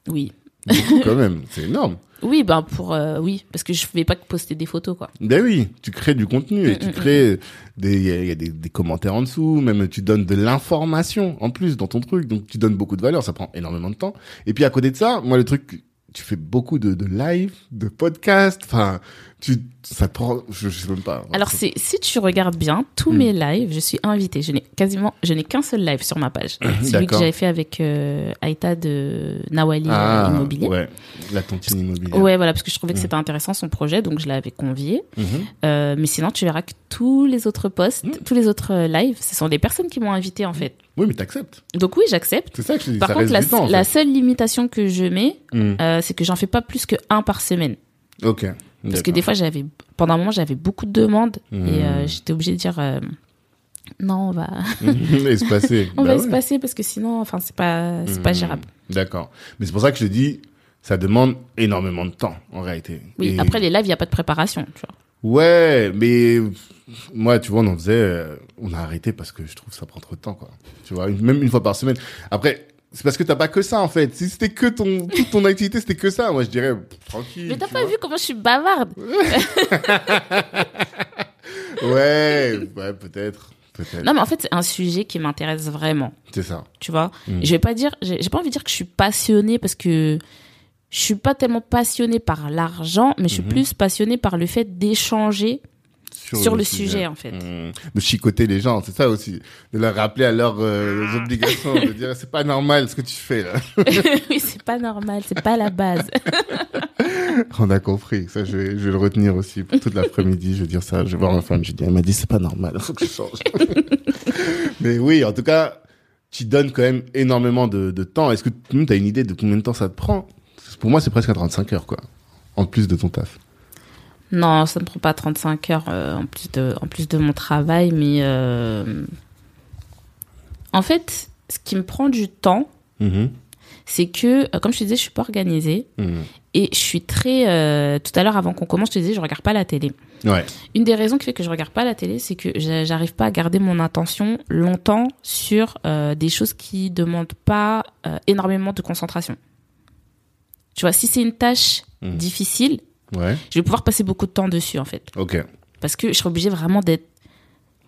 Oui. Beaucoup quand même. C'est énorme. [LAUGHS] Oui, ben pour euh, oui, parce que je vais pas poster des photos quoi. Ben oui, tu crées du contenu et Mm, tu mm, crées des, il y a, il y a des, des commentaires en dessous, même tu donnes de l'information en plus dans ton truc, donc tu donnes beaucoup de valeur, ça prend énormément de temps. Et puis à côté de ça, moi le truc, tu fais beaucoup de, de live, de podcast, enfin, tu, ça te prend, je, je sais même pas. Alors c'est si tu regardes bien tous Hmm. mes lives, je suis invitée. Je n'ai quasiment, je n'ai qu'un seul live sur ma page. [LAUGHS] Celui que D'accord. j'avais fait avec euh, Aïta de Nawali euh, ah, Immobilier. ouais, la tontine immobilière. Ouais, voilà, parce que je trouvais que Mm. c'était intéressant son projet, donc je l'avais convié. Mhm. Euh, mais sinon, tu verras que tous les autres posts, Mm. tous les autres euh, lives, ce sont des personnes qui m'ont invité en fait. Oui, mais t'acceptes. Donc oui, j'accepte. C'est ça que je dis. Par ça contre, reste la, du temps, en la fait. seule limitation que je mets, Mm. euh, c'est que j'en fais pas plus que un par semaine. Ok. Parce que des fois, j'avais, pendant un moment, j'avais beaucoup de demandes et euh, j'étais obligée de dire euh, non, on va, [LAUGHS] Espacé. [LAUGHS] on Bah va ouais. se passer parce que sinon, enfin, c'est pas, c'est pas Mhm. gérable. D'accord. Mais c'est pour ça que je te dis, ça demande énormément de temps, en réalité. Oui. Et- Après les lives, il y a pas de préparation, tu vois. Ouais, mais moi, tu vois, on en faisait, euh, on a arrêté parce que je trouve que ça prend trop de temps, quoi. Tu vois, même une fois par semaine. Après, c'est parce que t'as pas que ça, en fait. Si c'était que ton, toute ton activité, c'était que ça, moi, je dirais, pff, tranquille. Mais t'as pas vois. vu comment je suis bavarde [LAUGHS] Ouais, ouais, peut-être. Non, mais en fait, c'est un sujet qui m'intéresse vraiment. C'est ça. tu vois? Mm. Je vais pas dire, j'ai pas envie de dire que je suis passionnée parce que je suis pas tellement passionnée par l'argent, mais je suis Mhm. plus passionnée par le fait d'échanger sur, le sujet. en fait. Mmh. De chicoter les gens, c'est ça aussi. De leur rappeler à leurs euh, Ah. obligations, de dire, c'est pas normal ce que tu fais, là. [LAUGHS] oui, c'est pas normal, c'est pas la base. [LAUGHS] On a compris. Ça, je vais, je vais le retenir aussi pour toute l'après-midi. Je vais dire ça. Je vais voir ma femme. Je dis, elle m'a dit, c'est pas normal. Faut que je change. [LAUGHS] Mais oui, en tout cas, tu donnes quand même énormément de, de temps. Est-ce que tu as une idée de combien de temps ça te prend? Pour moi, c'est presque à 35 heures, quoi. En plus de ton taf. Non, ça me prend pas 35 heures euh, en, plus de, en plus de mon travail, mais euh, en fait, ce qui me prend du temps, Mhm. c'est que, euh, comme je te disais, je suis pas organisée Mhm. et je suis très. euh, tout à l'heure, avant qu'on commence, je te disais, je regarde pas la télé. Ouais. Une des raisons qui fait que je regarde pas la télé, c'est que j'a- j'arrive pas à garder mon attention longtemps sur des choses qui demandent pas énormément de concentration. Tu vois, si c'est une tâche Mhm. difficile, Ouais. je vais pouvoir passer beaucoup de temps dessus en fait, Ok. parce que je serai obligée vraiment d'être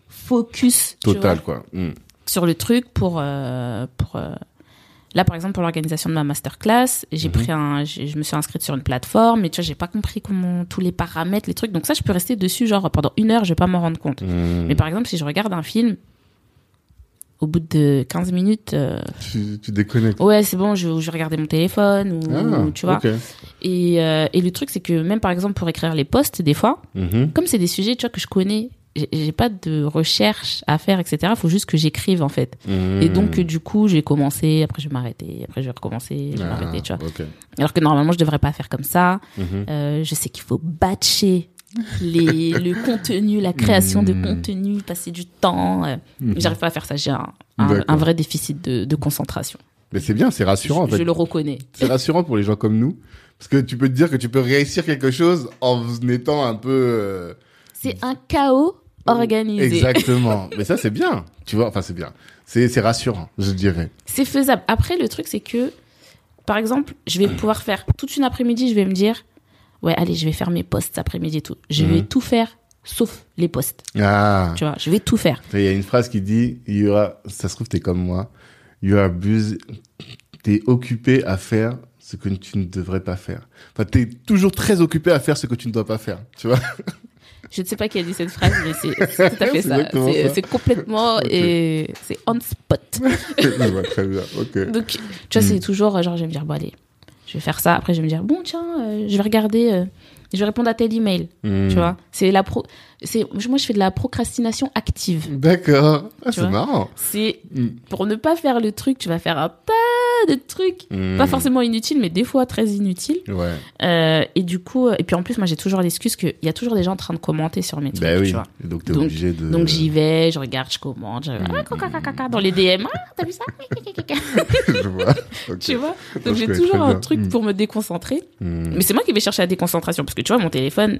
focus Total, vois, quoi. Mhm. sur le truc pour euh, pour euh, Là, par exemple, pour l'organisation de ma masterclass, j'ai Mhm. pris un, je me suis inscrite sur une plateforme, mais tu vois, j'ai pas compris comment tous les paramètres, les trucs. Donc ça, je peux rester dessus, genre pendant une heure, je vais pas m'en rendre compte. Mhm. Mais par exemple, si je regarde un film, au bout de 15 minutes, euh, Tu, tu déconnectes. ouais, c'est bon, je, je regarder mon téléphone ou, Ah, ou tu vois. ok. Et, euh, et le truc, c'est que même par exemple pour écrire les posts, des fois, Mhm. comme c'est des sujets, tu vois, que je connais, j'ai- j'ai pas de recherche à faire, etc. Il faut juste que j'écrive en fait. Mhm. Et donc, du coup, je vais commencer, après je vais m'arrêter, après je vais recommencer, je vais Ah, m'arrêter, tu vois. Alors que normalement, je devrais pas faire comme ça. Mhm. Euh, je sais qu'il faut batcher les, [LAUGHS] le contenu, la création de contenu, passer du temps. euh. J'arrive pas à faire ça. J'ai un, un, D'accord. un vrai déficit de, de concentration. Mais c'est bien, c'est rassurant en je, fait. je le reconnais. C'est rassurant pour les gens comme nous. Parce que tu peux te dire que tu peux réussir quelque chose en étant un peu. euh, C'est un chaos organisé. Exactement. Mais ça, c'est bien. Tu vois, enfin, c'est bien. C'est c'est rassurant, je dirais. C'est faisable. Après, le truc, c'est que, par exemple, je vais pouvoir faire toute une après-midi, je vais me dire, ouais, allez, je vais faire mes posts cet après-midi et tout. Je vais Mhm. tout faire, sauf les posts. Ah. Tu vois, je vais tout faire. Il y a une phrase qui dit, il y aura, ça se trouve, t'es comme moi. You are busy. T'es occupé à faire ce que tu ne devrais pas faire. Enfin, t'es toujours très occupé à faire ce que tu ne dois pas faire. Tu vois? [LAUGHS] Je ne sais pas qui a dit cette phrase, mais c'est tout à fait ça. C'est complètement et c'est on spot. [LAUGHS] Très bien. Ok. Donc, tu vois, Mm. c'est toujours genre, je vais me dire, bon, allez, je vais faire ça. Après, je vais me dire, bon, tiens, euh, je vais regarder, euh, je vais répondre à tel email. Hmm. Tu vois, c'est la pro, c'est, moi, je fais de la procrastination active. D'accord. Ah, c'est marrant. C'est Hmm. pour ne pas faire le truc, tu vas faire un tas de trucs, Hmm. pas forcément inutiles, mais des fois très inutiles. Ouais. Euh, et du coup, euh, et puis en plus, moi, j'ai toujours l'excuse qu'il y a toujours des gens en train de commenter sur mes trucs, Ben oui. tu vois. Donc, t'es obligé de. Donc j'y vais, je regarde, je commente, je... Mm. dans les DM, ah, t'as vu ça? [LAUGHS] Je vois. Ok. Tu vois? Donc j'ai toujours un truc pour me déconcentrer. Mais c'est moi qui vais chercher la déconcentration parce que tu vois, mon téléphone,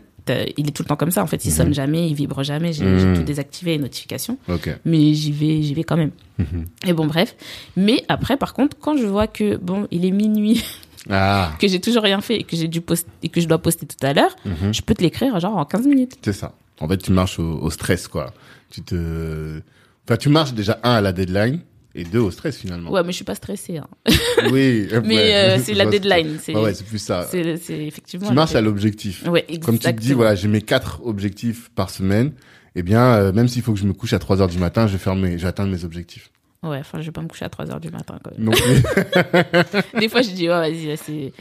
il est tout le temps comme ça. En fait, il sonne jamais, il vibre jamais. J'ai Mhm. tout désactivé les notifications, Ok. mais j'y vais, j'y vais quand même. Mhm. Et bon, bref. Mais après, par contre, quand je vois que bon, il est minuit, Ah. [LAUGHS] que j'ai toujours rien fait et que j'ai dû poster et que je dois poster tout à l'heure, Mhm. je peux te l'écrire genre en 15 minutes. C'est ça. En fait, tu marches au, au stress, quoi. Tu te, enfin, tu marches déjà un à la deadline et deux au stress finalement. Ouais, mais je suis pas stressée. hein. [LAUGHS] Oui. [LAUGHS] Mais ouais. euh, c'est la [LAUGHS] deadline. C'est Ouais, ouais, c'est plus ça. c'est c'est effectivement. Tu marches à l'objectif. Ouais, Comme tu te dis, exactement. voilà, j'ai mes quatre objectifs par semaine. Eh bien, euh, même s'il faut que je me couche à 3 heures du matin, je vais faire mes, je vais atteindre mes objectifs. Ouais, enfin, je vais pas me coucher à 3 heures du matin quand même. Non. Des fois, je dis, ouais, vas-y, c'est.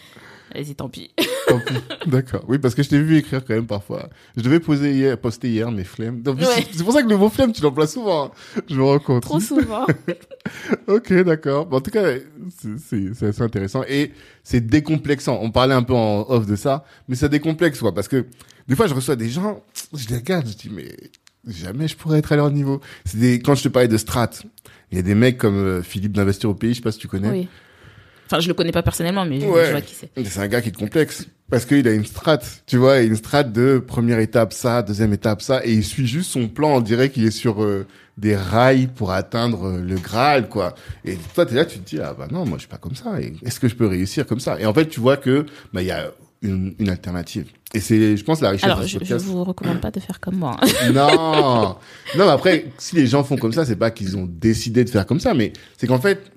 Vas-y, tant pis. Tant pis. D'accord. Oui, parce que je t'ai vu écrire quand même parfois. Je devais poser hier, poster hier mes flemmes. Ouais. c'est- pour ça que le mot flemme, tu l'emploies souvent. hein. Je me rends compte. Trop souvent. [LAUGHS] Ok, d'accord. Bon, en tout cas, c'est assez intéressant. Et c'est décomplexant. On parlait un peu en off de ça, mais ça décomplexe, quoi. Parce que des fois, je reçois des gens, je les regarde, je dis, mais jamais je pourrais être à leur niveau. C'est des, quand je te parlais de strat, il y a des mecs comme euh, Philippe d'Investir au pays, je sais pas si tu connais. Oui. Enfin, je le connais pas personnellement, mais je- Ouais. je vois qui c'est. C'est un gars qui est complexe. Parce qu'il a une strat, tu vois, une strat de première étape ça, deuxième étape ça, et il suit juste son plan, on dirait qu'il est sur euh, des rails pour atteindre euh, le Graal, quoi. Et toi, t'es là, tu te dis, ah bah non, moi je suis pas comme ça, est-ce que je peux réussir comme ça? Et en fait, tu vois que, bah il y a une, une alternative. Et c'est, je pense, la richesse Alors, de ce je, je vous recommande pas de faire comme moi. [LAUGHS] Non, non, mais après, si les gens font comme ça, c'est pas qu'ils ont décidé de faire comme ça, mais c'est qu'en fait,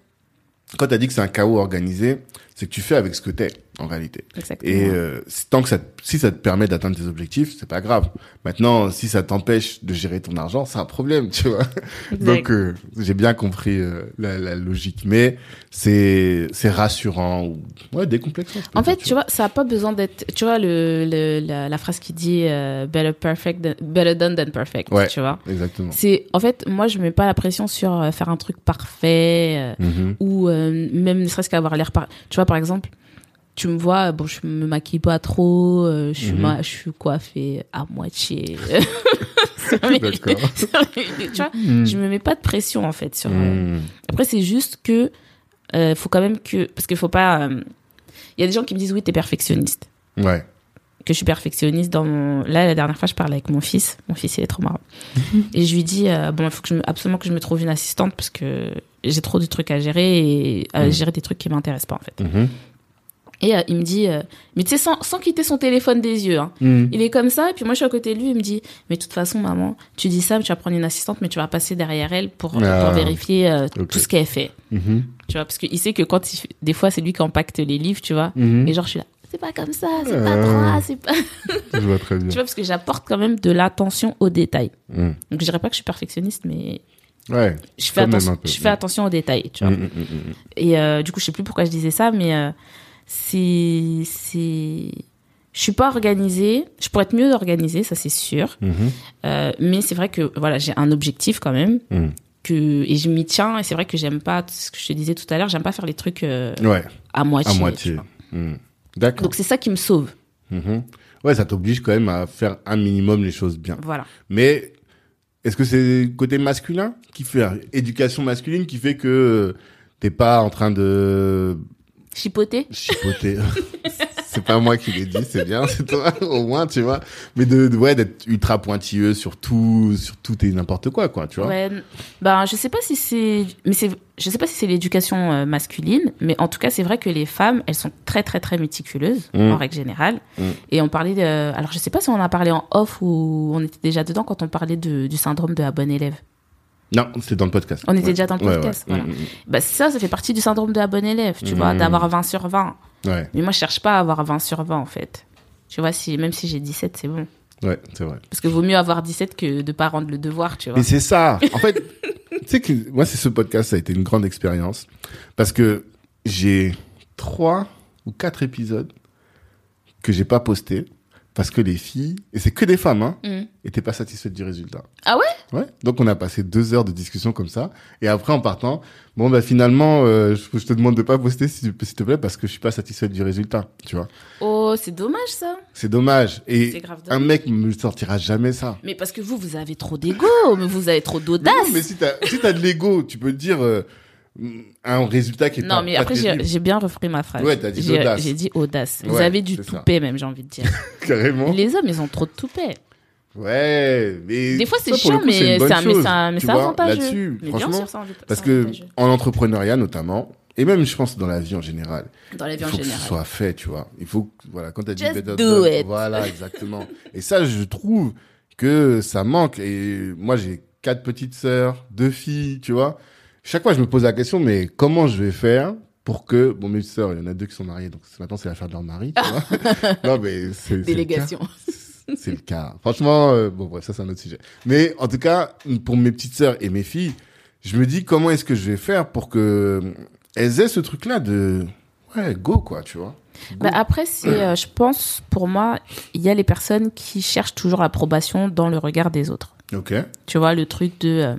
quand t'as dit que c'est un chaos organisé, c'est que tu fais avec ce que t'es, en réalité. Exactement. Et euh, tant que ça, si ça te permet d'atteindre tes objectifs, c'est pas grave. Maintenant, si ça t'empêche de gérer ton argent, c'est un problème, tu vois. Exact. Donc, euh, j'ai bien compris euh, la, la logique, mais c'est c'est rassurant ou ouais décomplexant. En dire, fait, tu vois, ça a pas besoin d'être. Tu vois, le, le- la, la phrase qui dit euh, better, perfect than- better done than perfect. Ouais. Tu vois. Exactement. C'est en fait, moi, je mets pas la pression sur euh, faire un truc parfait euh, Mhm. ou euh, même ne serait-ce qu'avoir l'air par. Tu vois, par exemple, tu me vois, bon, je me maquille pas trop, euh, je suis Mhm. ma- je suis coiffée à moitié. [LAUGHS] [LAUGHS] [LAUGHS] Tu vois, je me mets pas de pression en fait sur. euh, Hmm. Après, c'est juste que euh, faut quand même que parce qu'il faut pas. Il y a des gens qui me disent oui, t'es perfectionniste. Ouais. Que je suis perfectionniste dans mon. Là, la dernière fois, je parlais avec mon fils. Mon fils, il est trop marrant. Et je lui dis euh, bon, il faut que je me... absolument que je me trouve une assistante parce que j'ai trop de trucs à gérer et à Mhm. gérer des trucs qui m'intéressent pas en fait. Mhm. Et euh, il me dit, euh, mais tu sais, sans, sans quitter son téléphone des yeux. Hein. Hmm. Il est comme ça, et puis moi je suis à côté de lui, il me dit, mais de toute façon, maman, tu dis ça, mais tu vas prendre une assistante, mais tu vas passer derrière elle pour, Ah. pour vérifier euh, tout ce qu'elle fait. Mhm. Tu vois, parce qu'il sait que quand il, des fois, c'est lui qui impacte les livres, tu vois. Mhm. Et genre, je suis là, c'est pas comme ça, c'est pas Ah. droit, c'est pas. [LAUGHS] Je vois très bien. tu vois, parce que j'apporte quand même de l'attention aux détails. Hmm. Donc je dirais pas que je suis perfectionniste, mais Ouais. je fais, attention, je fais attention aux détails, tu vois. Hmm. Et euh, du coup, je sais plus pourquoi je disais ça, mais euh, c'est c'est je suis pas organisée. Je pourrais être mieux organisée, ça c'est sûr. Mhm. Euh, mais c'est vrai que voilà, j'ai un objectif quand même Hmm. que et je m'y tiens. Et c'est vrai que j'aime pas ce que je te disais tout à l'heure. J'aime pas faire les trucs euh, Ouais. à moitié. À. Hmm. D'accord. Donc c'est ça qui me sauve. Mhm. Ouais, ça t'oblige quand même à faire un minimum les choses bien. Voilà. Mais est-ce que c'est le côté masculin qui fait éducation masculine qui fait que t'es pas en train de Chipoter. chipoter [LAUGHS] C'est pas moi qui l'ai dit, c'est bien, c'est toi [LAUGHS] au moins, tu vois. Mais de, de- ouais, d'être ultra pointilleux sur tout, sur tout et n'importe quoi, quoi, tu vois. Ouais. Ben je sais pas si c'est mais c'est je sais pas si c'est l'éducation euh, masculine, mais en tout cas c'est vrai que les femmes elles sont très très très méticuleuses Mm. en règle générale. Mm. Et on parlait de alors je sais pas si on en a parlé en off ou on était déjà dedans quand on parlait de, du syndrome de la bonne élève. Non, c'est dans le podcast. On était déjà dans le podcast, ouais. voilà. Mm, mm, Bah ça ça fait partie du syndrome de la bonne élève, tu vois, Mm. d'avoir 20 sur 20. mm. Ouais, Mais moi je cherche pas à avoir 20 sur 20 en fait. Tu vois si même si j'ai 17 c'est bon. ouais, c'est vrai. Parce que vaut mieux avoir 17 que de pas rendre le devoir, tu vois. Mais c'est ça. En fait, [LAUGHS] tu sais que moi, c'est ce podcast, ça a été une grande expérience parce que j'ai trois ou quatre épisodes que j'ai pas postés parce que les filles, et c'est que des femmes, hein, Mm. étaient pas satisfaites du résultat. Ah ouais? Ouais. Donc on a passé deux heures de discussion comme ça, et après en partant, bon bah finalement, euh, je, je te demande de pas poster s'il te plaît parce que je suis pas satisfaite du résultat, tu vois. Oh, c'est dommage ça. C'est dommage. Et grave un mec me sortira jamais ça. Mais parce que vous, vous avez trop d'ego, vous avez trop d'audace. non, mais si t'as si t'as de l'ego, tu peux dire euh, un résultat qui est Non, pas, mais après, j'ai bien repris ma phrase. Ouais, t'as dit audace. J'ai dit audace. Vous Ouais, avez du ça. toupet, même, j'ai envie de dire. [LAUGHS] carrément. Les hommes, ils ont trop de toupet. Ouais, mais Des fois, c'est ça, chiant, coup, mais c'est un- chose, un- mais avantageux. Là-dessus, Mais bien franchement, sûr, parce que en entrepreneuriat notamment, et même je pense dans la vie en général, Dans la vie il en faut que ce soit fait, tu vois. Il faut, que- voilà, quand t'as dit Just do it. voilà, [LAUGHS] exactement. et ça, je trouve que ça manque. Et moi, j'ai quatre petites sœurs, deux filles, tu vois. Chaque fois, je me pose la question, mais comment je vais faire pour que, bon, mes sœurs, il y en a deux qui sont mariées, donc maintenant, c'est l'affaire de leur mari, tu vois. [LAUGHS] non, mais c'est. Délégation. C'est le cas. Franchement, euh, bon, bref, ça, c'est un autre sujet. Mais en tout cas, pour mes petites sœurs et mes filles, je me dis comment est-ce que je vais faire pour que euh, elles aient ce truc-là de, ouais, go, quoi, tu vois. Bah, après, euh, je pense, pour moi, il y a les personnes qui cherchent toujours l'approbation dans le regard des autres. ok. Tu vois, le truc de euh,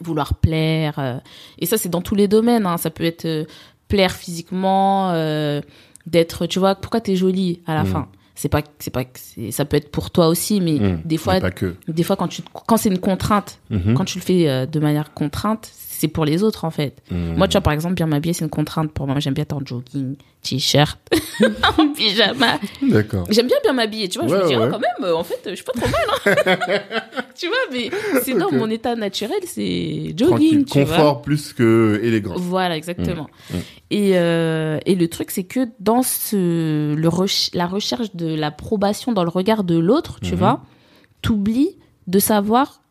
vouloir plaire. euh, et ça, c'est dans tous les domaines. hein. Ça peut être euh, plaire physiquement, euh, d'être, tu vois, pourquoi t'es jolie à la Mm. fin? C'est pas, c'est pas, ça peut être pour toi aussi, mais Mmh. des fois, Mais des fois quand tu, quand c'est une contrainte, Mhm. quand tu le fais de manière contrainte, c'est pour les autres en fait. Mhm. Moi, tu vois, par exemple, bien m'habiller, c'est une contrainte pour moi. J'aime bien être en jogging, t-shirt, [LAUGHS] en pyjama. D'accord. J'aime bien bien m'habiller, tu vois. je me dis, oh, ouais. quand même, euh, en fait, je suis pas trop mal. Hein. [LAUGHS] tu vois, mais c'est dans Ok. mon état naturel, c'est jogging, Tranquille. tu vois. Confort plus que élégance. Voilà, exactement. Mm, mm. Et, euh, et le truc, c'est que dans ce, le la recherche de l'approbation dans le regard de l'autre, tu vois, t'oublies de savoir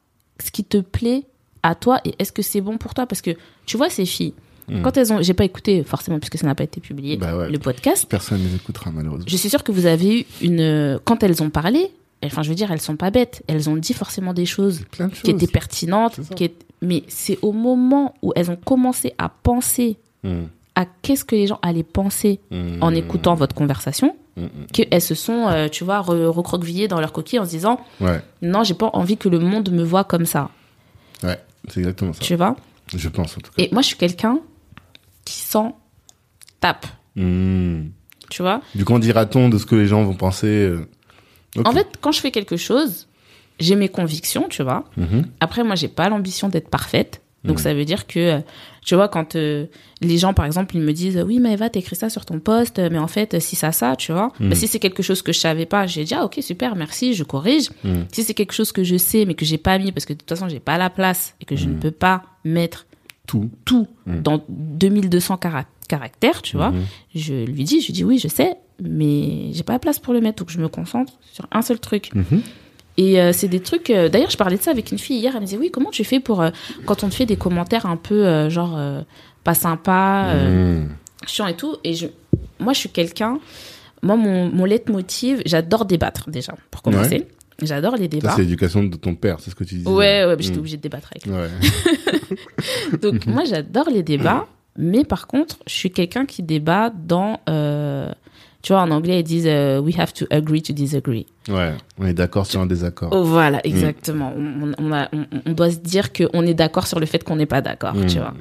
ce qui te plaît à toi et est-ce que c'est bon pour toi? Parce que, tu vois, ces filles, Mm. quand elles ont, j'ai pas écouté forcément puisque ça n'a pas été publié, Bah ouais. le podcast, Personne ne les écoutera, malheureusement. je suis sûre que vous avez eu une, quand elles ont parlé, enfin, je veux dire, elles sont pas bêtes. Elles ont dit forcément des choses qui étaient pertinentes, qui est- mais c'est au moment où elles ont commencé à penser Mhm. à qu'est-ce que les gens allaient penser Mhm. en écoutant votre conversation, qu'elles se sont, euh, tu vois, re- recroquevillées dans leur coquille en se disant Ouais. non, j'ai pas envie que le monde me voit comme ça, Ouais. C'est exactement ça. tu vois. Je pense, en tout cas. Et moi, je suis quelqu'un qui s'en tape. Mhm. Tu vois Du qu'en dira-t-on de ce que les gens vont penser euh. En fait, quand je fais quelque chose, j'ai mes convictions, tu vois. Mhm. Après, moi, j'ai pas l'ambition d'être parfaite. Donc, Mhm. ça veut dire que, euh, tu vois, quand euh, les gens, par exemple, ils me disent, oui, mais Eva, t'écris ça sur ton poste, mais en fait, si ça, ça, tu vois. Bah, si c'est quelque chose que je savais pas, j'ai dit, ah, ok, super, merci, je corrige. Mhm. Si c'est quelque chose que je sais, mais que j'ai pas mis, parce que de toute façon, j'ai pas la place et que je ne peux pas mettre Tout. tout dans 2200 cara- caractères, tu vois, Mhm. je lui dis, je lui dis, oui, je sais, mais j'ai pas la place pour le mettre, donc je me concentre sur un seul truc. Et euh, c'est des trucs. euh, D'ailleurs, je parlais de ça avec une fille hier. Elle me disait oui, comment tu fais pour euh, quand on te fait des commentaires un peu genre pas sympa, Mhm. chiant et tout. Et je, moi, je suis quelqu'un. Moi, mon mon leitmotiv, j'adore débattre déjà pour commencer. J'adore les débats. c'est l'éducation de ton père, c'est ce que tu disais. Ouais, ouais, j'étais Mhm. obligée de débattre avec lui. Ouais. [LAUGHS] Donc moi, j'adore les débats, mais par contre, je suis quelqu'un qui débat dans. Tu vois, en anglais, ils disent euh, we have to agree to disagree. ouais. On est d'accord sur un désaccord. Oh, voilà, exactement. On, on, a- on- on doit se dire qu'on est d'accord sur le fait qu'on n'est pas d'accord, Mhm. tu vois.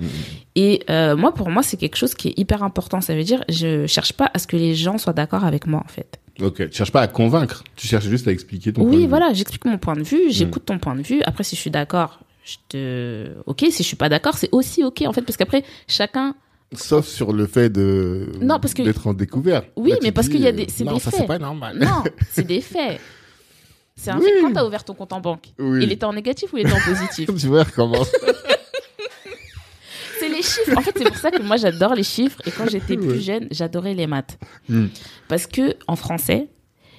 Et euh, moi, pour moi, c'est quelque chose qui est hyper important. Ça veut dire, je cherche pas à ce que les gens soient d'accord avec moi, en fait. Ok. Tu cherches pas à convaincre. Tu cherches juste à expliquer ton point de Oui, vue. voilà, j'explique mon point de vue, j'écoute ton point de vue. Après, si je suis d'accord, je te. Ok, si je suis pas d'accord, c'est aussi ok, en fait, parce qu'après, chacun. Sauf sur le fait de Non, parce que- d'être en découvert. Oui, Là, mais parce qu'il y a euh, des- c'est non, des ça faits. c'est pas normal. Non, [LAUGHS] c'est des faits. C'est un Oui. fait. Quand t'as ouvert ton compte en banque, Oui. il était en négatif ou il était en positif [LAUGHS] tu vois, recommence. [LAUGHS] C'est les chiffres. En fait, c'est pour ça que moi j'adore les chiffres. Et quand j'étais plus jeune, j'adorais les maths. Hmm. Parce que en français,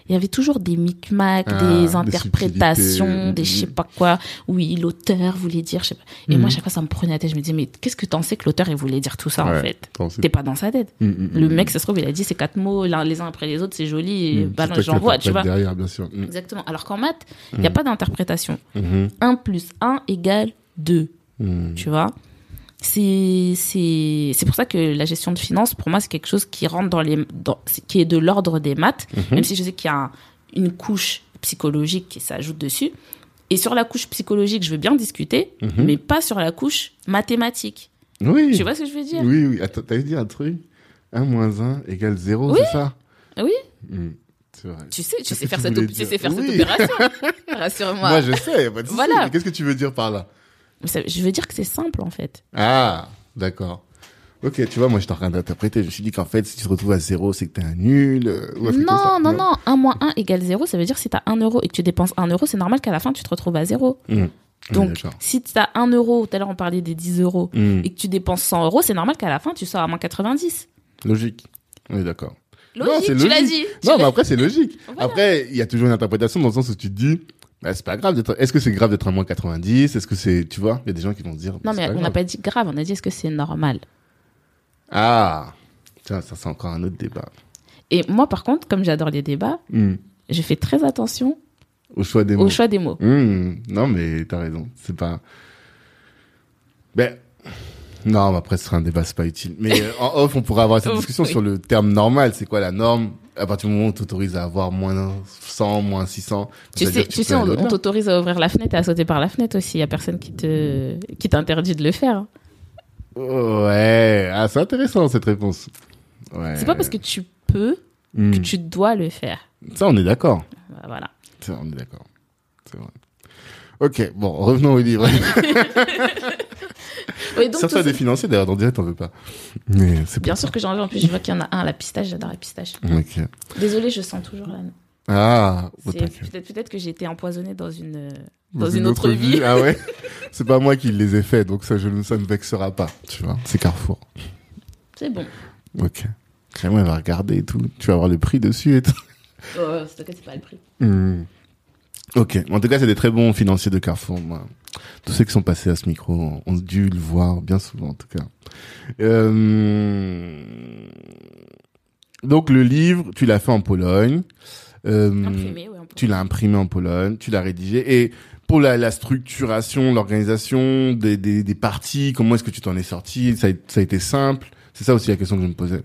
il y avait toujours des micmacs, Ah, des interprétations, des je sais pas quoi. Oui, l'auteur voulait dire, je sais pas. Et Mhm. moi, chaque fois, ça me prenait la tête. Je me disais, mais qu'est-ce que t'en sais que l'auteur, il voulait dire tout ça, en fait? T'es pas dans sa tête. Hmm, hmm, Le hmm. mec, ça se trouve, il a dit ces quatre mots les uns après les autres, c'est joli, et Hmm. bah, j'envoie, tu vois. derrière, bien sûr. Hmm. Exactement. Alors qu'en maths, il n'y a pas d'interprétation. Mhm. 1 plus 1 égale 2 Hmm. tu vois. C'est pour ça que la gestion de finances pour moi c'est quelque chose qui rentre dans les dans, qui est de l'ordre des maths Mhm. même si je sais qu'il y a un- une couche psychologique qui s'ajoute dessus et sur la couche psychologique je veux bien discuter Mhm. mais pas sur la couche mathématique Oui. tu vois ce que je veux dire? Oui, oui. Attends, t'avais dit un truc 1 moins 1 égale 0, Oui. c'est ça? Oui. Hmm. Vrai. tu sais tu sais faire cette tu sais faire opération [LAUGHS] rassure-moi Moi, je sais, y a pas de souci. Voilà. Qu'est-ce que tu veux dire par là? Je veux dire que c'est simple en fait Ah, d'accord. Ok, tu vois, moi, je suis en train d'interpréter. Je me suis dit qu'en fait, si tu te retrouves à 0, c'est que t'es un nul. euh, ou un truc comme non ça. non non 1 moins 1 égale 0 ça veut dire si t'as 1 euro et que tu dépenses 1 euro c'est normal qu'à la fin tu te retrouves à 0 Hmm. Donc, D'accord. si tu as 1 euro, tout à l'heure on parlait des 10 euros, Hmm. et que tu dépenses 100 euros, c'est normal qu'à la fin tu sois à moins 90. Logique. On est d'accord. Non, Logique, tu l'as dit. tu Non, l'as- mais après, c'est logique. Voilà. Après, il y a toujours une interprétation dans le sens où tu te dis, bah, c'est pas grave d'être, est-ce que c'est grave d'être à moins 90? Est-ce que c'est, tu vois, il y a des gens qui vont se dire, Non, c'est mais on n'a pas dit grave, on a dit est-ce que c'est normal? Ah. Tiens, ça, c'est encore un autre débat. Et moi, par contre, comme j'adore les débats, Hmm. je fais très attention Au choix des mots. au choix des mots. Hmm, Non, mais t'as raison. C'est pas. Ben. Non, mais après, ce sera un débat, c'est pas utile. Mais euh, en off, on pourrait avoir cette [LAUGHS] discussion oui. sur le terme normal. C'est quoi la norme? À partir du moment où on t'autorise à avoir moins 100, moins 600, Tu sais, tu sais, on, t'autorise à ouvrir la fenêtre et à sauter par la fenêtre aussi. Il y a personne qui te, qui t'interdit de le faire. Ouais, ah, c'est intéressant cette réponse. Ouais. C'est pas parce que tu peux Hmm. que tu dois le faire. Ça, on est d'accord. Voilà. Ça, on est d'accord. C'est vrai. Ok, bon, revenons au livre. [LAUGHS] Oui, donc, tout ça- des financiers, d'ailleurs, dans direct, on veut pas. Mais c'est Bien sûr que j'en veux. En plus, je vois qu'il y en a un à la pistache. J'adore la pistache. Ok. Désolée, je sens toujours la. Ah, t'inquiète. peut-être que j'ai été empoisonnée dans une euh, Dans dans une autre vie. Ah ouais [LAUGHS] C'est pas moi qui les ai faits, donc ça, je, ça me vexera pas, tu vois. C'est Carrefour. C'est bon. Ok. Vraiment, elle va regarder et tout. Tu vas avoir le prix dessus et tout. Oh, c'est pas le prix. Hmm. Ok. En tout cas, c'est des très bons financiers de Carrefour. Moi. Tous ceux qui sont passés à ce micro ont- dû le voir bien souvent, en tout cas. Euh... Donc, le livre, tu l'as fait en Pologne. Euh, Imprimé, peut- Tu l'as imprimé en Pologne, tu l'as rédigé. Et pour la, la structuration, l'organisation des, des, des parties, comment est-ce que tu t'en es sorti? Ça a, ça a été simple? C'est ça aussi la question que je me posais.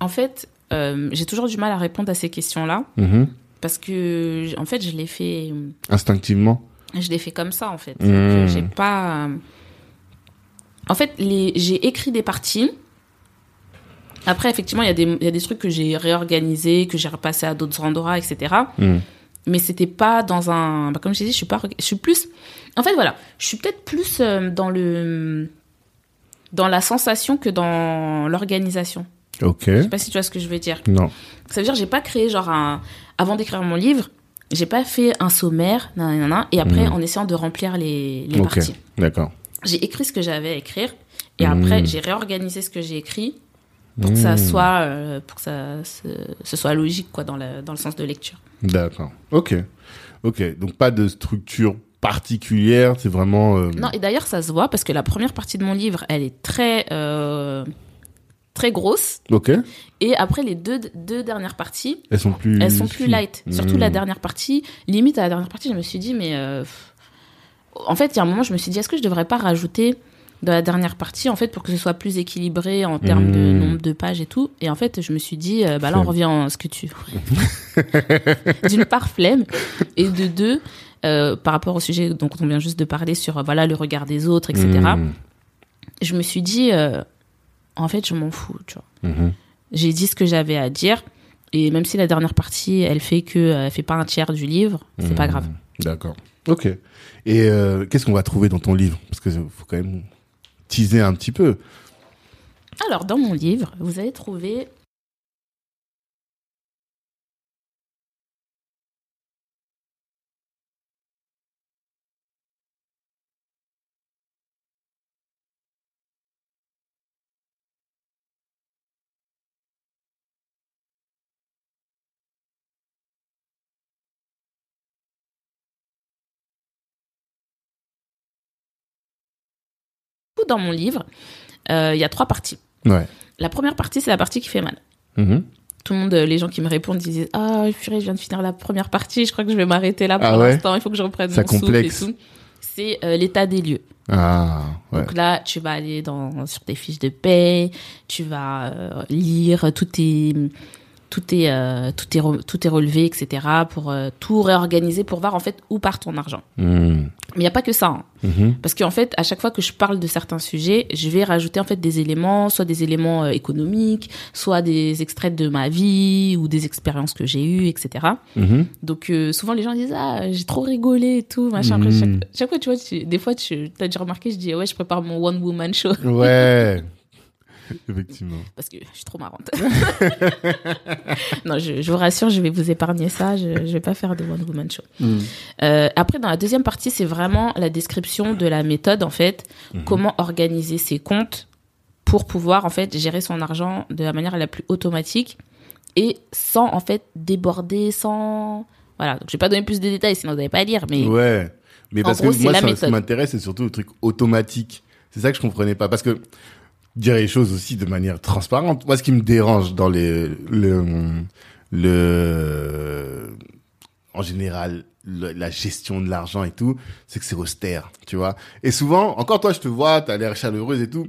En fait, euh, j'ai toujours du mal à répondre à ces questions-là Mhm. Parce que, en fait, je l'ai fait, Instinctivement. je l'ai fait comme ça, en fait. Mmh. Donc, J'ai pas. euh, En fait, les... j'ai écrit des parties. Après, effectivement, il y, a des- il y a des trucs que j'ai réorganisés, que j'ai repassé à d'autres endroits, etc. Hmm. Mais c'était pas dans un. bah, comme je t'ai dit, je suis pas. Je suis plus. En fait, voilà. Je suis peut-être plus euh, dans le. Dans la sensation que dans l'organisation. Ok. Je sais pas si tu vois ce que je veux dire. Non. Ça veut dire, j'ai pas créé genre un. Avant d'écrire mon livre, j'ai pas fait un sommaire, nanana, et après, Mhm. en essayant de remplir les, les Ok. parties. D'accord. J'ai écrit ce que j'avais à écrire, et Mhm. après, j'ai réorganisé ce que j'ai écrit pour que ça Hmm. soit, euh, pour que ça ce soit logique, quoi, dans, la, dans le sens de lecture. D'accord. Ok. Ok. Donc pas de structure particulière. C'est vraiment. euh, Non, et d'ailleurs, ça se voit parce que la première partie de mon livre, elle est très, euh, très grosse. Ok. Et après, les deux, deux dernières parties, Elles sont plus. elles sont plus light. Surtout Hmm. la dernière partie. Limite, à la dernière partie, je me suis dit, mais. euh, en fait, il y a un moment, je me suis dit, est-ce que je devrais pas rajouter dans la dernière partie, en fait, pour que ce soit plus équilibré en termes de Hmm. nombre de pages et tout. Et en fait, je me suis dit, euh, bah là, on revient à ce que tu. [LAUGHS] D'une part, flemme. Et de deux, euh, par rapport au sujet dont on vient juste de parler sur, voilà, le regard des autres, etc. Hmm. Je me suis dit, euh, en fait, je m'en fous, tu vois. Mhm. J'ai dit ce que j'avais à dire. Et même si la dernière partie, elle fait que, euh, elle fait pas un tiers du livre, c'est pas Hmm. grave. D'accord. Ok. Et euh, qu'est-ce qu'on va trouver dans ton livre? Parce que faut quand même teaser un petit peu. Alors, dans mon livre, vous allez trouver dans mon livre, euh, il y a trois parties. Ouais. La première partie, c'est la partie qui fait mal. Mhm. Tout le monde, euh, les gens qui me répondent, disent Ah, purée, je viens de finir la première partie, je crois que je vais m'arrêter là pour Ah ouais l'instant, il faut que je reprenne Ça mon souffle complexe. et tout. C'est euh, l'état des lieux. Ah. Ouais. Donc là, tu vas aller dans, sur tes fiches de paie, tu vas euh, lire tout est tout est euh, tout est re- tout est relevé, etc. pour euh, tout réorganiser pour voir en fait où part ton argent. Hmm. Mais il y a pas que ça. hein. Mhm. Parce qu'en fait, à chaque fois que je parle de certains sujets, je vais rajouter en fait des éléments, soit des éléments euh, économiques, soit des extraits de ma vie ou des expériences que j'ai eues, etc. Mhm. Donc souvent les gens disent ah j'ai trop rigolé et tout machin. Après, Mhm. chaque, chaque fois tu vois, tu- des fois tu as déjà remarqué, je dis ouais je prépare mon one woman show Ouais. [LAUGHS] [LAUGHS] Effectivement. parce que je suis trop marrante. [LAUGHS] non, je, je vous rassure, je vais vous épargner ça. Je, je vais pas faire de one woman show. Hmm. Euh, après, dans la deuxième partie, c'est vraiment la description de la méthode, en fait, Mhm. comment organiser ses comptes pour pouvoir, en fait, gérer son argent de la manière la plus automatique et sans, en fait, déborder, sans... Voilà, donc je vais pas donner plus de détails, sinon vous n'allez pas à lire, mais... Ouais. Mais En parce gros, que c'est moi, ça, ce qui m'intéresse, c'est surtout le truc automatique. C'est ça que je comprenais pas. Parce que dire les choses aussi de manière transparente. Moi, ce qui me dérange dans les, le, le, en général, le- la gestion de l'argent et tout, c'est que c'est austère, tu vois. Et souvent, encore toi, je te vois, t'as l'air chaleureuse et tout,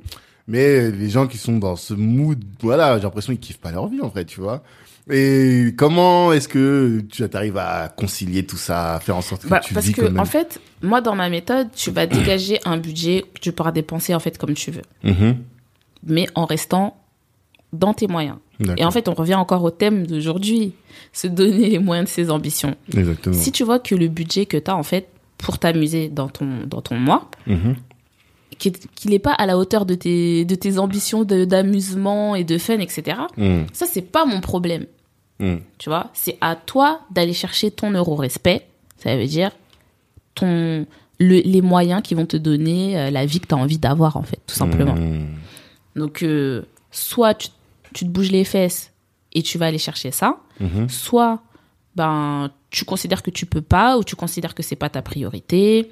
mais les gens qui sont dans ce mood, voilà, j'ai l'impression qu'ils kiffent pas leur vie, en fait, tu vois. Et comment est-ce que tu arrives à concilier tout ça, à faire en sorte que Bah, tu parce vis que, quand même en fait, moi, dans ma méthode, tu vas dégager un budget que tu pourras dépenser, en fait, comme tu veux. Mhm. Mais en restant dans tes moyens. Et en fait, on revient encore au thème d'aujourd'hui, se donner les moyens de ses ambitions. Exactement. Si tu vois que le budget que tu as en fait pour t'amuser dans ton dans ton mois, Mhm. qu'il n'est pas à la hauteur de tes de tes ambitions d'amusement et de fun, etc. Mhm. Ça c'est pas mon problème, Mhm. tu vois. C'est à toi d'aller chercher ton euro respect. Ça veut dire ton le- les moyens qui vont te donner euh, la vie que tu as envie d'avoir en fait, tout simplement. Mhm. Donc, euh, soit tu, tu te bouges les fesses et tu vas aller chercher ça, Mhm. soit ben tu considères que tu peux pas ou tu considères que c'est pas ta priorité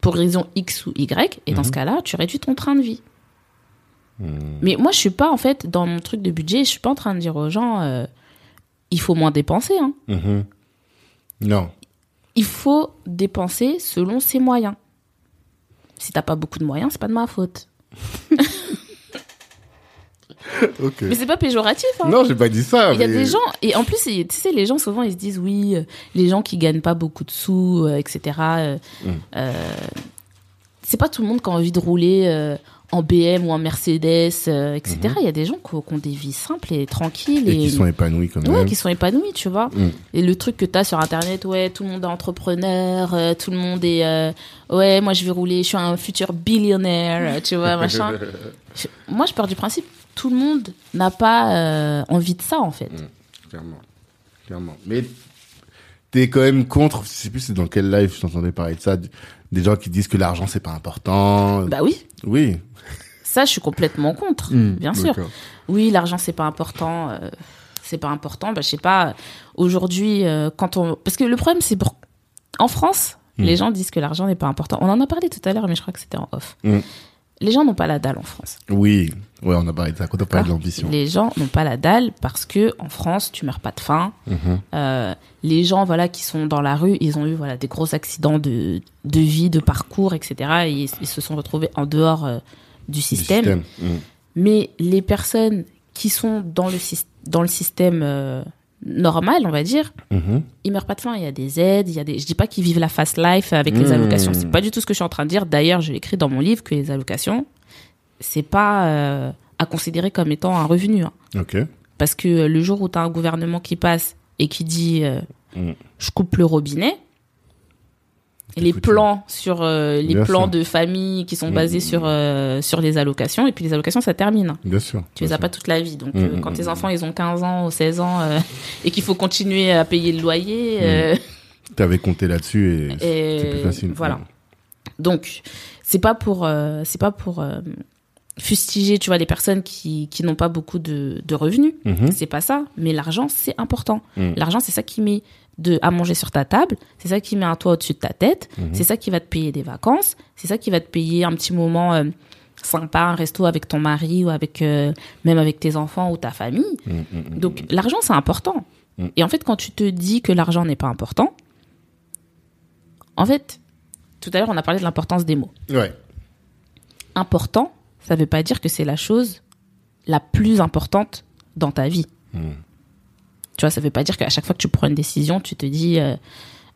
pour raison X ou Y et dans ce cas-là, tu réduis ton train de vie. Mhm. Mais moi, je suis pas en fait dans mon truc de budget, je suis pas en train de dire aux gens euh, il faut moins dépenser. Hein. Mhm. Non. Il faut dépenser selon ses moyens. Si t'as pas beaucoup de moyens, c'est pas de ma faute. [LAUGHS] [LAUGHS] Mais c'est pas péjoratif. Hein. Non, j'ai pas dit ça. Il y a des gens, et en plus, tu sais, les gens souvent ils se disent oui, euh, les gens qui gagnent pas beaucoup de sous, euh, etc. euh, Mm. euh, c'est pas tout le monde qui a envie de rouler en BM ou en Mercedes, euh, etc. Il y a des gens qui, qui ont des vies simples et tranquilles. Et qui sont épanouis quand même. Ouais, qui sont épanouis, tu vois. Mm. Et le truc que tu as sur Internet, ouais, tout le monde est entrepreneur, euh, tout le monde est... euh, ouais, moi, je vais rouler, je suis un futur billionnaire, tu vois, machin. [LAUGHS] Je- moi, je pars du principe, tout le monde n'a pas euh, envie de ça, en fait. Clairement. Clairement. Mais t'es quand même contre, je sais plus c'est dans quel live je t'entendais parler de ça, des gens qui disent que l'argent c'est pas important. Bah oui, oui. ça, je suis complètement contre, Mm, bien sûr. Oui, l'argent, c'est pas important. euh, c'est pas important. Bah, je sais pas. Aujourd'hui, euh, quand on. Parce que le problème, c'est pour. En France, Mm. les gens disent que l'argent n'est pas important. On en a parlé tout à l'heure, mais je crois que c'était en off. Les gens n'ont pas la dalle en France. Oui. Ouais, on a parlé de ça quand on parlait de D'accord l'ambition. Les gens n'ont pas la dalle parce que en France, tu meurs pas de faim. Mhm. Euh, les gens, voilà, qui sont dans la rue, ils ont eu voilà des gros accidents de, de vie, de parcours, etc. Et ils, ils se sont retrouvés en dehors euh, du Du système. Mm. Mais les personnes qui sont dans le, dans le système euh, normal, on va dire, Mhm. ils meurent pas de faim. Il y a des aides, il y a des. Je dis pas qu'ils vivent la fast life avec les Mmh. allocations. C'est pas du tout ce que je suis en train de dire. D'ailleurs, je l'écris dans mon livre que les allocations, c'est pas euh, à considérer comme étant un revenu. hein. Parce que le jour où tu as un gouvernement qui passe et qui dit euh, Mm. je coupe le robinet, les plans sur euh, les plans sûr. de famille qui sont Mm. basés sur euh, sur les allocations et puis les allocations ça termine. Bien sûr. Tu les as pas toute la vie. Donc, Mm, euh, mm, quand tes enfants, ils ont 15 ans ou 16 ans euh, et qu'il faut continuer à payer le loyer. euh, sûr. [LAUGHS] T'avais compté là-dessus et et c'est plus facile. Voilà. Donc, c'est pas pour, euh, c'est pas pour euh, fustiger, tu vois, les personnes qui, qui n'ont pas beaucoup de, de revenus. Mhm. C'est pas ça. Mais l'argent, c'est important. L'argent, c'est ça qui met de, à manger sur ta table. C'est ça qui met un toit au-dessus de ta tête. Mhm. C'est ça qui va te payer des vacances. C'est ça qui va te payer un petit moment euh, sympa, un resto avec ton mari ou avec, euh, même avec tes enfants ou ta famille. Mm, mm, mm. Donc l'argent, c'est important. Et en fait, quand tu te dis que l'argent n'est pas important, en fait, tout à l'heure, on a parlé de l'importance des mots. Ouais. Important, ça ne veut pas dire que c'est la chose la plus importante dans ta vie. Tu vois, ça ne veut pas dire qu'à chaque fois que tu prends une décision, tu te dis, euh,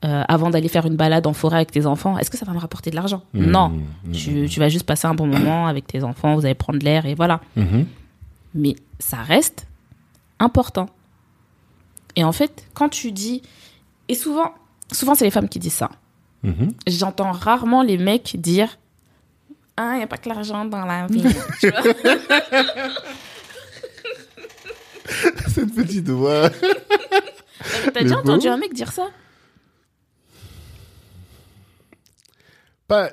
euh, avant d'aller faire une balade en forêt avec tes enfants, est-ce que ça va me rapporter de l'argent? Mm, Non. mm, Tu, tu vas juste passer un bon moment avec tes enfants, vous allez prendre l'air et voilà. Mhm. mais ça reste important. Et en fait, quand tu dis, et souvent, souvent c'est les femmes qui disent ça. Mhm. J'entends rarement les mecs dire, ah, il n'y a pas que l'argent dans la vie. [LAUGHS] [LAUGHS] Cette petite voix. T'as Les déjà entendu un mec dire ça? Pas.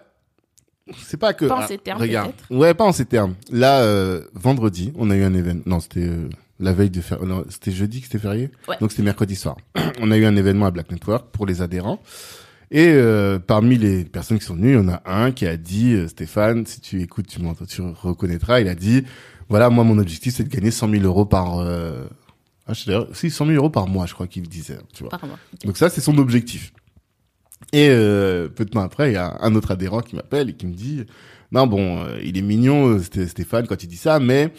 C'est pas que. Pas en ah, ces termes, Regarde. Ouais, pas en ces termes. Là, euh, vendredi, on a eu un événement. Non, c'était euh, la veille de faire. Non, c'était jeudi que c'était férié? Ouais. Donc c'était mercredi soir. [CLEARS THROAT] on a eu un événement à Black Network pour les adhérents. Et euh, parmi les personnes qui sont venues, il y en a un qui a dit, euh, Stéphane, si tu écoutes, tu m'entends, tu reconnaîtras. Il a dit, voilà, moi mon objectif c'est de gagner 100 000 euros par. Euh... Ah, je sais d'ailleurs, si 100 000 euros par mois, je crois qu'il disait. Tu vois. Par. Donc ça, c'est son objectif. Et euh, peu de temps après, il y a un autre adhérent qui m'appelle et qui me dit, non bon, euh, il est mignon, Sté- Stéphane, quand il dit ça, mais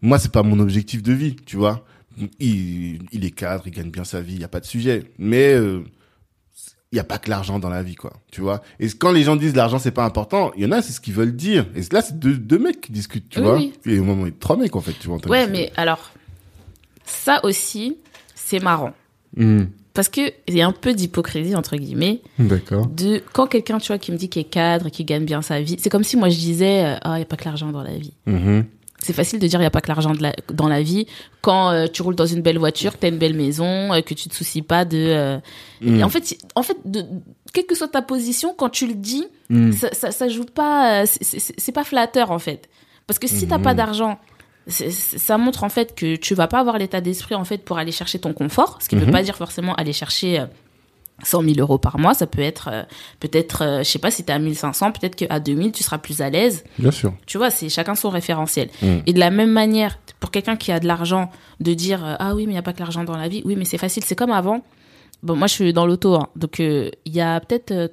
moi, c'est pas mon objectif de vie, tu vois. Il, il est cadre, il gagne bien sa vie, il y a pas de sujet. Mais euh, il y a pas que l'argent dans la vie, quoi, tu vois? Et quand les gens disent l'argent c'est pas important, il y en a c'est ce qu'ils veulent dire. Et là, c'est deux, deux mecs qui discutent, tu Oui, vois? oui. Et au moment, trois mecs en fait, tu vois. Ouais, mais alors, ça aussi, c'est marrant. Hmm. Parce que il y a un peu d'hypocrisie, entre guillemets, D'accord. de quand quelqu'un, tu vois, qui me dit qu'il est cadre, qui gagne bien sa vie, c'est comme si moi je disais, euh, ah, il n'y a pas que l'argent dans la vie. Mhm. C'est facile de dire il n'y a pas que l'argent la- dans la vie quand euh, tu roules dans une belle voiture, que tu as une belle maison, euh, que tu te soucies pas de. euh, Mm. et en fait, en fait de, quelle que soit ta position, quand tu le dis, Mm. ça, ça, ça joue pas. c'est- pas flatteur en fait. Parce que si t'as Mhm. pas d'argent, c'est- c'est- ça montre en fait que tu vas pas avoir l'état d'esprit en fait pour aller chercher ton confort. Ce qui ne veut pas dire forcément aller chercher. Euh, 100 000 euros par mois, ça peut être, euh, peut-être, euh, je sais pas, si t'es à 1500, peut-être qu'à 2000, tu seras plus à l'aise. Bien sûr. Tu vois, c'est chacun son référentiel. Mm. Et de la même manière, pour quelqu'un qui a de l'argent, de dire euh, ah oui, mais il y a pas que l'argent dans la vie. Oui, mais c'est facile. C'est comme avant. Bon, moi, je suis dans l'auto, hein. donc euh, il y a peut-être euh,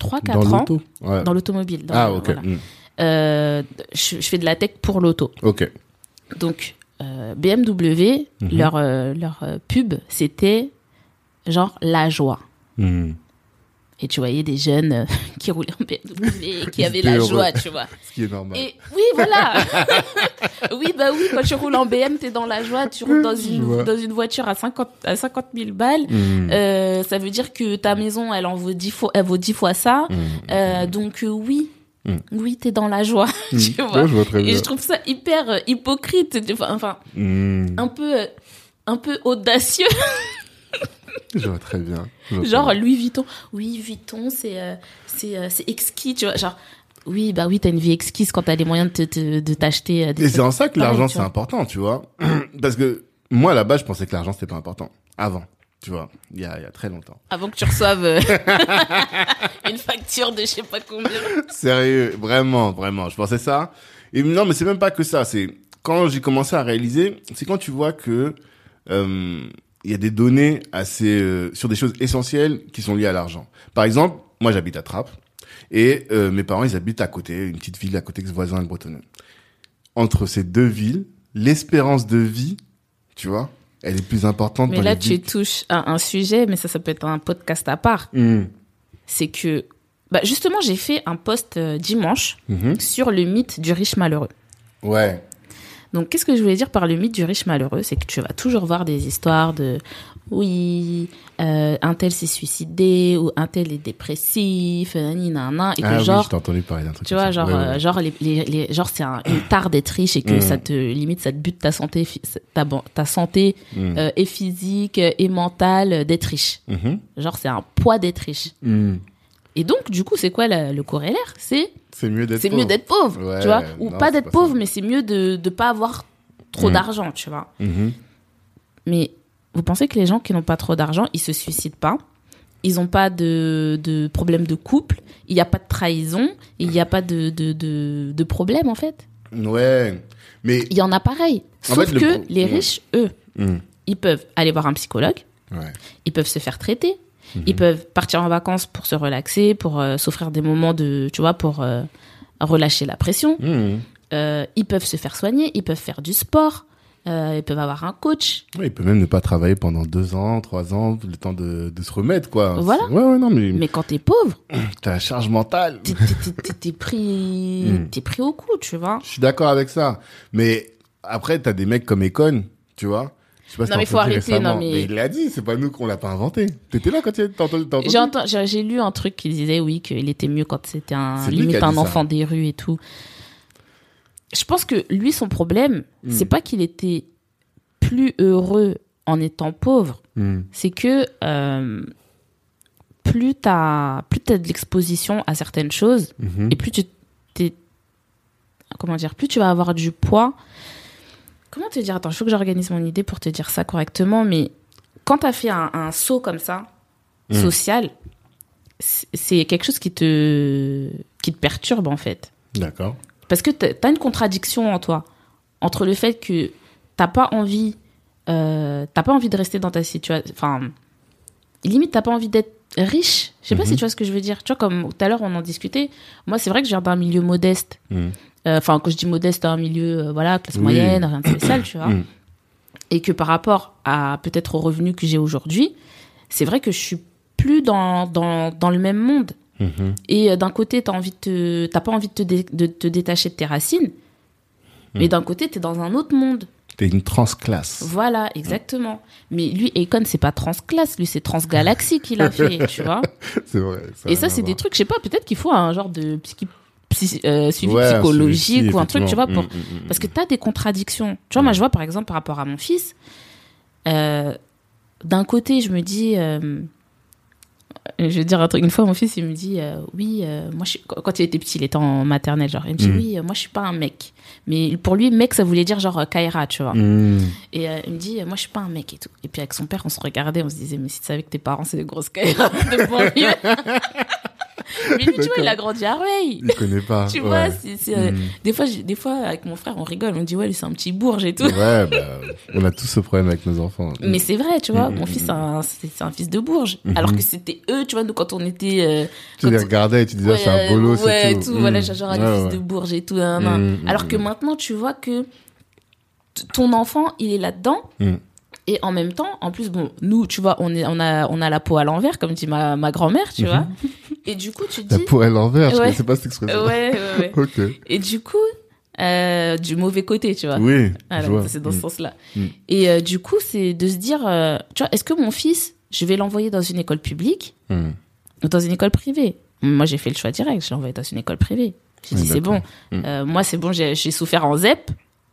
3-4 Dans ans. Ouais. dans l'automobile. Ah, ok. voilà. Mm. Je, je fais de la tech pour l'auto. Ok. Donc BMW, Mhm. leur leur pub, c'était genre la joie. Mm. Et tu voyais des jeunes euh, [LAUGHS] qui roulaient en BMW et qui avaient la heureux. joie, tu vois. Ce qui est normal. Et oui, voilà. [LAUGHS] oui, bah oui, quand tu roules en BM, t'es dans la joie. Tu roules dans une, vois. dans une voiture à 50, à 50 000 balles. Mm. Euh, ça veut dire que ta maison, elle en vaut 10 fois, elle vaut 10 fois ça. Euh, donc oui, Mm. oui, t'es dans la joie, [LAUGHS] tu Ouais, vois. je vois très Et bien. je trouve ça hyper hypocrite, enfin, enfin, un peu, un peu audacieux. Je vois très bien. Très Genre bien. Louis Vuitton. Oui, Vuitton, c'est euh, c'est euh, c'est exquis, tu vois. Genre oui, bah oui, t'as une vie exquise quand t'as les moyens de te- de t'acheter euh, Et c'est en ça que l'argent c'est important, tu vois. [CLEARS THROAT] Parce que moi, base, je pensais que l'argent c'était pas important. Avant, tu vois, il y a, il y a très longtemps. avant que tu reçoives euh, [LAUGHS] [LAUGHS] une facture de je sais pas combien. Sérieux, vraiment, vraiment. Je pensais ça. Et non, mais c'est même pas que ça. C'est quand j'ai commencé à réaliser, c'est quand tu vois que euh, il y a des données assez euh, sur des choses essentielles qui sont liées à l'argent. Par exemple, moi j'habite à Trappes et euh, mes parents ils habitent à côté, une petite ville à côté voisin le Bretonneux. Entre ces deux villes, l'espérance de vie, tu vois, elle est plus importante. Mais dans là, les tu touches à un sujet, mais ça, ça peut être un podcast à part. Mmh. C'est que, bah, justement, j'ai fait un post euh, dimanche Mhm. sur le mythe du riche malheureux. Ouais. Donc, qu'est-ce que je voulais dire par le mythe du riche malheureux? C'est que tu vas toujours voir des histoires de oui, euh, un tel s'est suicidé ou un tel est dépressif, euh, ni nana, et que Ah oui, genre, je entendu parler d'un truc. tu vois, genre, Ouais, ouais. euh, genre, les, les, les- genre c'est un, une tare d'être riche et que Mm. ça te limite, ça te bute ta santé, ta, santé Mmh. euh, et physique et mentale d'être riche. Mhm. Genre, c'est un poids d'être riche. Et donc, du coup, c'est quoi la- le corollaire? C'est C'est mieux d'être c'est pauvre. mieux d'être pauvre, Ouais, tu vois, ou non, pas d'être pauvre, ça. mais c'est mieux de de pas avoir trop Mm. d'argent, tu vois. Mhm. Mais vous pensez que les gens qui n'ont pas trop d'argent, ils se suicident pas? Ils n'ont pas de, de problème de couple? Il n'y a pas de trahison? Il n'y a pas de, de, de, problème, en fait? Ouais. Mais. Il y en a pareil. En Sauf fait, que les riches, eux, Mmh. ils peuvent aller voir un psychologue, Ouais. ils peuvent se faire traiter, Mhm. ils peuvent partir en vacances pour se relaxer, pour euh, s'offrir des moments de, tu vois, pour euh, relâcher la pression. Mmh. Euh, ils peuvent se faire soigner, ils peuvent faire du sport, euh, ils peuvent avoir un coach. Ouais, il peut même ne pas travailler pendant deux ans, trois ans, le temps de, de se remettre, quoi. Voilà. Ouais, ouais, non, mais, Mais quand t'es pauvre, [CLEARS THROAT] t'as la charge mentale. t'es- t'es- t'es- t'es pris, Mm. t'es pris au cou, tu vois. Je suis d'accord avec ça. Mais après, t'as des mecs comme Econ, tu vois. Je sais pas si Non, t'as mais faut arrêter, récemment. non, mais- il l'a dit, c'est pas nous qu'on l'a pas inventé. T'étais là quand tu J'ai lu un truc qui disait oui qu'il était mieux quand c'était un limite un ça. enfant des rues et tout. Je pense que lui son problème, Mm. c'est pas qu'il était plus heureux en étant pauvre, Mmh. c'est que euh, plus t'as plus t'as de l'exposition à certaines choses Mhm. et plus tu t'es comment dire plus tu vas avoir du poids comment te dire attends il faut que j'organise mon idée pour te dire ça correctement mais quand tu as fait un, un saut comme ça Mm. social c'est c'est quelque chose qui te qui te perturbe en fait D'accord. parce que tu as une contradiction en toi entre le fait que t'as pas envie euh, t'as pas envie de rester dans ta situation enfin limite t'as pas envie d'être riche je sais pas Mhm. si tu vois ce que je veux dire tu vois comme tout à l'heure on en discutait moi c'est vrai que je viens d'un milieu modeste Mmh. Euh, enfin quand je dis modeste un milieu euh, voilà classe Oui. moyenne rien de spécial tu vois Mmh. et que par rapport à peut-être aux revenus que j'ai aujourd'hui c'est vrai que je suis plus dans, dans, dans le même monde Mhm. et euh, d'un côté t'as envie de te t'as pas envie de te, dé- de te détacher de tes racines mais d'un côté t'es dans un autre monde T'es une transclasse. voilà exactement mais lui Akon c'est pas transclasse lui c'est transgalaxie qu'il a fait tu vois [LAUGHS] C'est vrai. et ça c'est des trucs je sais pas peut-être qu'il faut un genre de psy, psy- euh, suivi Ouais, psychologique suivi, ou un truc tu vois pour. Mmh, mmh, mmh. parce que tu as des contradictions. Tu vois, moi, je vois par exemple par rapport à mon fils, euh, d'un côté, je me dis. euh, je vais dire un truc. Une fois, mon fils, il me dit euh, Oui, euh, moi, je suis- quand il était petit, il était en maternelle, genre. Il me dit Mm. Oui, euh, moi, je suis pas un mec. Mais pour lui, mec, ça voulait dire genre Kaira, tu vois. Mmh. Et il me dit Moi, je suis pas un mec et tout. Et puis avec son père, on se regardait, on se disait Mais si tu savais que tes parents, c'est des grosses Kaira [LAUGHS] de banlieue. Mais lui, tu vois, il a grandi à Rueil. Il connaît pas. [LAUGHS] Tu vois, ouais. c'est- c'est, euh, Mmh. des fois, j'ai- des fois, avec mon frère, on rigole, on dit ouais, lui c'est un petit bourge et tout. Ouais, bah, on a tous ce problème avec nos enfants. [LAUGHS] Mais c'est vrai, tu vois, Mm, mon mm, fils, mm. c'est un, c'est c'est un fils de bourge. Alors que c'était eux, tu vois, nous, quand on était. euh, tu quand- les regardais et tu disais, ouais, c'est un bolos, ouais, et tout. tout. Mm. Voilà, genre, les ouais. fils de bourge et tout. nan, nan. Mm, mm, Alors que maintenant, tu vois que t- ton enfant, il est là-dedans. Mm. Et en même temps, en plus, bon, nous, tu vois, on, est, on, a, on a la peau à l'envers, comme dit ma, ma grand-mère, tu vois. Et du coup, tu te La dis. peau à l'envers, je Ouais. connaissais pas cette expression. Ouais, ouais, ouais. [LAUGHS] Ok. Et du coup, euh, du mauvais côté, tu vois. Oui, c'est dans ce Mm. sens-là. Mm. Et euh, du coup, c'est de se dire, euh, tu vois, est-ce que mon fils, je vais l'envoyer dans une école publique Mm. ou dans une école privée? Moi, j'ai fait le choix direct, je l'ai envoyé dans une école privée. J'ai dit, c'est bon. Mm. Euh, moi, c'est bon, j'ai j'ai souffert en ZEP,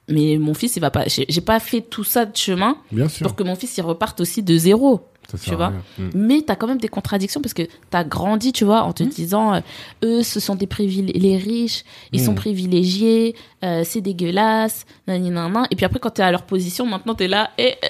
mais mon fils, il va pas. J'ai pas fait tout ça de chemin Bien sûr. pour que mon fils, il reparte aussi de zéro. Tu vois. Mm. Mais t'as quand même des contradictions parce que t'as grandi, tu vois, en te disant, euh, eux, ce sont des privilégiés, les riches, ils Mm. sont privilégiés, euh, c'est dégueulasse, nani nana. Et puis après, quand t'es à leur position, maintenant t'es là, et euh,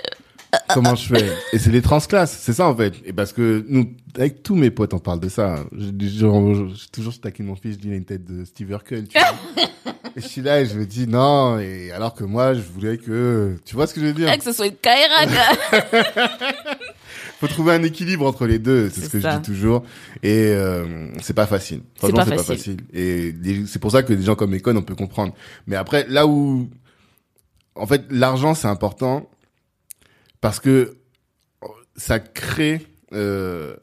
Comment je fais Et c'est les transclasses, c'est ça en fait. Et parce que nous, avec tous mes potes, on parle de ça. Je, je, je- toujours je taquine mon fils, je dis il a une tête de Steve Urkel. Tu vois [LAUGHS] et je suis là et je me dis non. Et alors que moi, je voulais que, tu vois ce que je veux dire que ce soit une quoi. [LAUGHS] Faut trouver un équilibre entre les deux. C'est ce que ça. je dis toujours. Et euh, c'est pas facile. Pas c'est pas facile. Et c'est pour ça que des gens comme Econ, on peut comprendre. Mais après, là où, en fait, l'argent c'est important parce que ça crée euh,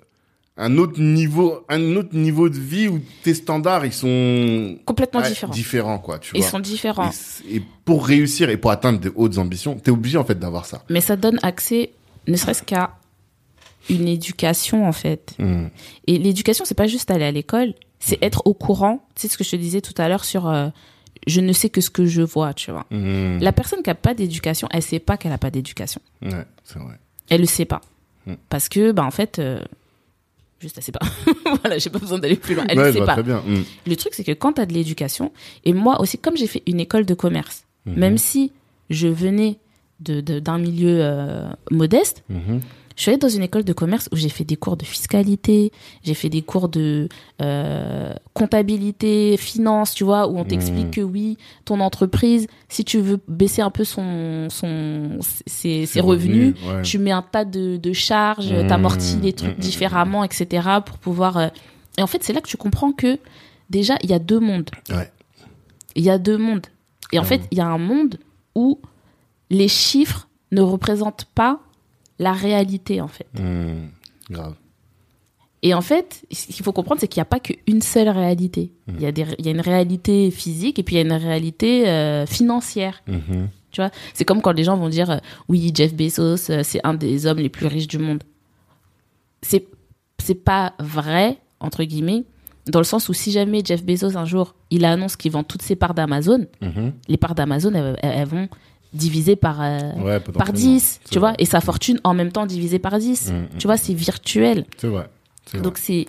un autre niveau, un autre niveau de vie où tes standards ils sont Complètement ouais, différents. différents quoi. Tu Ils vois. sont différents. Et, pour réussir et pour atteindre de hautes ambitions, t'es obligé en fait d'avoir ça. Mais ça donne accès, ne serait-ce qu'à une éducation, en fait. Mm. Et l'éducation, c'est pas juste aller à l'école, c'est être au courant. Tu sais ce que je te disais tout à l'heure sur euh, je ne sais que ce que je vois, tu vois. Mm. La personne qui a pas d'éducation, elle sait pas qu'elle a pas d'éducation. Ouais, c'est vrai. Elle le sait pas. Mm. Parce que, bah, en fait, euh, juste, elle sait pas. [LAUGHS] voilà, j'ai pas besoin d'aller plus loin. Elle ouais, le sait vois pas. très bien. Mm. Le truc, c'est que quand tu as de l'éducation, et moi aussi, comme j'ai fait une école de commerce, Mhm. même si je venais de- de- d'un milieu euh, modeste, Mhm. Je suis allée dans une école de commerce où j'ai fait des cours de fiscalité, j'ai fait des cours de euh, comptabilité, finance, tu vois, où on t'explique Mhm. que oui, ton entreprise, si tu veux baisser un peu son, son, ses, ses revenus, ouais. tu mets un tas de, de charges, Mmh, t'amortis les trucs mmh, différemment, etc. pour pouvoir. euh, Et en fait, c'est là que tu comprends que déjà, il y a deux mondes. Ouais. Il y a deux mondes. Et en fait, il y a un monde où les chiffres ne représentent pas la réalité, en fait. Mm. Grave. Et en fait, ce qu'il faut comprendre, c'est qu'il n'y a pas qu'une seule réalité. Mmh. Il y, a des, il y a une réalité physique et puis il y a une réalité euh, financière. Mhm. Tu vois, c'est comme quand les gens vont dire euh, oui, Jeff Bezos, euh, c'est un des hommes les plus riches du monde. C'est c'est pas vrai entre guillemets dans le sens où si jamais Jeff Bezos un jour il annonce qu'il vend toutes ses parts d'Amazon, Mhm. les parts d'Amazon elles vont diviser par euh, Ouais, par potentiellement. 10, C'est tu vois, et sa fortune en même temps divisée par 10. Mhm. Tu vois, c'est virtuel. C'est vrai. Donc c'est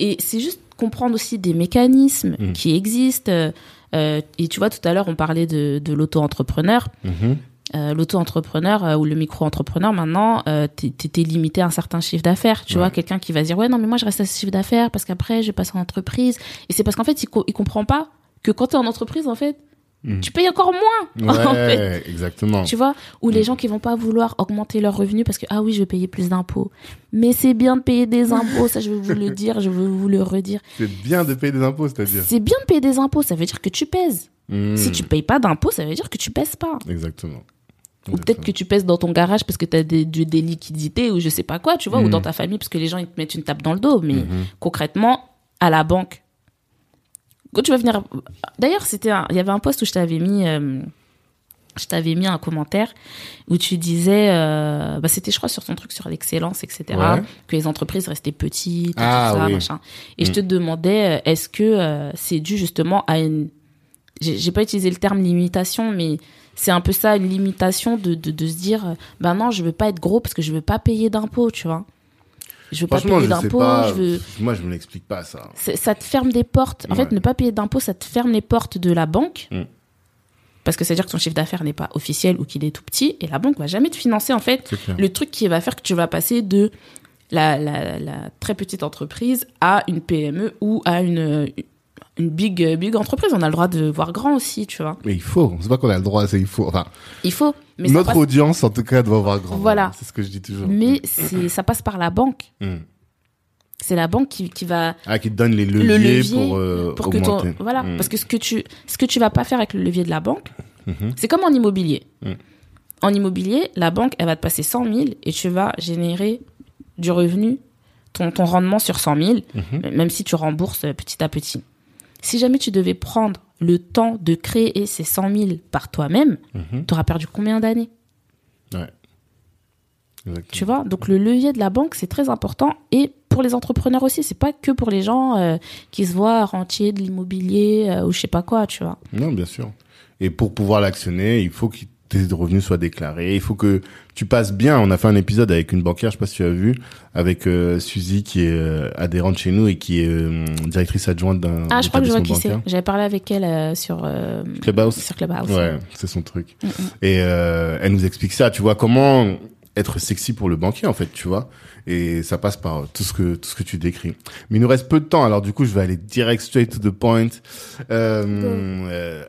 et c'est juste comprendre aussi des mécanismes Mm. qui existent. euh, euh, et tu vois, tout à l'heure, on parlait de, de l'auto-entrepreneur. Mhm. Euh, l'auto-entrepreneur euh, ou le micro-entrepreneur, maintenant, euh, t'es limité à un certain chiffre d'affaires. Tu Ouais. vois, quelqu'un qui va dire, ouais, non, mais moi, je reste à ce chiffre d'affaires parce qu'après, je passe en entreprise. Et c'est parce qu'en fait, il, co- il comprend pas que quand t'es en entreprise, en fait, Mm. tu payes encore moins. [LAUGHS] Ouais, en fait. exactement. Tu vois, ou les Mm. gens qui vont pas vouloir augmenter leurs revenus parce que ah oui, je vais payer plus d'impôts. Mais c'est bien de payer des impôts, ça je veux vous le [LAUGHS] dire, je veux vous le redire. C'est bien de payer des impôts, c'est-à-dire. C'est bien de payer des impôts, ça veut dire que tu pèses. Mm. Si tu payes pas d'impôts, ça veut dire que tu pèses pas. Exactement. Ou peut-être que tu pèses dans ton garage parce que tu as des, des liquidités ou je sais pas quoi, tu vois, ou dans ta famille parce que les gens ils te mettent une tape dans le dos. Mais Mhm. concrètement, à la banque, quand tu vas venir. D'ailleurs, c'était un- il y avait un post où je t'avais mis. euh, je t'avais mis un commentaire où tu disais, euh, bah c'était je crois sur ton truc sur l'excellence, etc., Ouais. que les entreprises restaient petites, et Ah, tout ça, oui. machin. Et je Mm. te demandais, euh, est-ce que euh, c'est dû justement à une, j'ai pas utilisé le terme limitation, mais c'est un peu ça, une limitation de, de, de se dire, bah non, je veux pas être gros parce que je veux pas payer d'impôts, tu vois. Je veux pas payer d'impôts, veux. Moi, je me l'explique pas, ça. Ça te ferme des portes. En Ouais. fait, ne pas payer d'impôts, ça te ferme les portes de la banque. Mm. Parce que c'est-à-dire que ton chiffre d'affaires n'est pas officiel ou qu'il est tout petit. Et la banque va jamais te financer, en fait, le truc qui va faire que tu vas passer de la, la, la très petite entreprise à une PME ou à une, une big, big entreprise. On a le droit de voir grand aussi, tu vois. Mais il faut. C'est pas qu'on a le droit, c'est il faut. Enfin, Il faut. Mais, notre passe, audience, en tout cas, doit avoir grand. Voilà. C'est ce que je dis toujours. mais c'est- ça passe par la banque. Mm. C'est la banque qui, qui va Ah, qui te donne les leviers, Le levier pour, euh, pour que ton augmenter. voilà Mm. parce que ce que tu ce que tu vas pas faire avec le levier de la banque Mhm. c'est comme en immobilier Mm. En immobilier, la banque, elle va te passer 100 000 et tu vas générer du revenu, ton, ton rendement sur 100 000, Mhm. même si tu rembourses petit à petit. Si jamais tu devais prendre le temps de créer ces 100 000 par toi-même, Mhm. tu auras perdu combien d'années? Ouais. Exactement. Tu vois? Donc le levier de la banque, c'est très important. Et pour les entrepreneurs aussi, c'est pas que pour les gens euh, qui se voient rentiers de l'immobilier euh, ou je sais pas quoi, tu vois. Non, bien sûr. Et pour pouvoir l'actionner, il faut que tes revenus soient déclarés. Il faut que tu passes bien. On a fait un épisode avec une banquière, je sais pas si tu as vu, avec euh, Suzy qui est euh, adhérente chez nous et qui est euh, directrice adjointe d'un Ah, je crois que je vois qui c'est. J'avais parlé avec elle euh, sur, euh, Clubhouse. sur Clubhouse. Ouais, c'est son truc. Mm, mm. Et euh, elle nous explique ça, tu vois, comment être sexy pour le banquier, en fait, tu vois. Et ça passe par tout ce que tout ce que tu décris. Mais il nous reste peu de temps, alors du coup, je vais aller direct straight to the point. Euh, euh,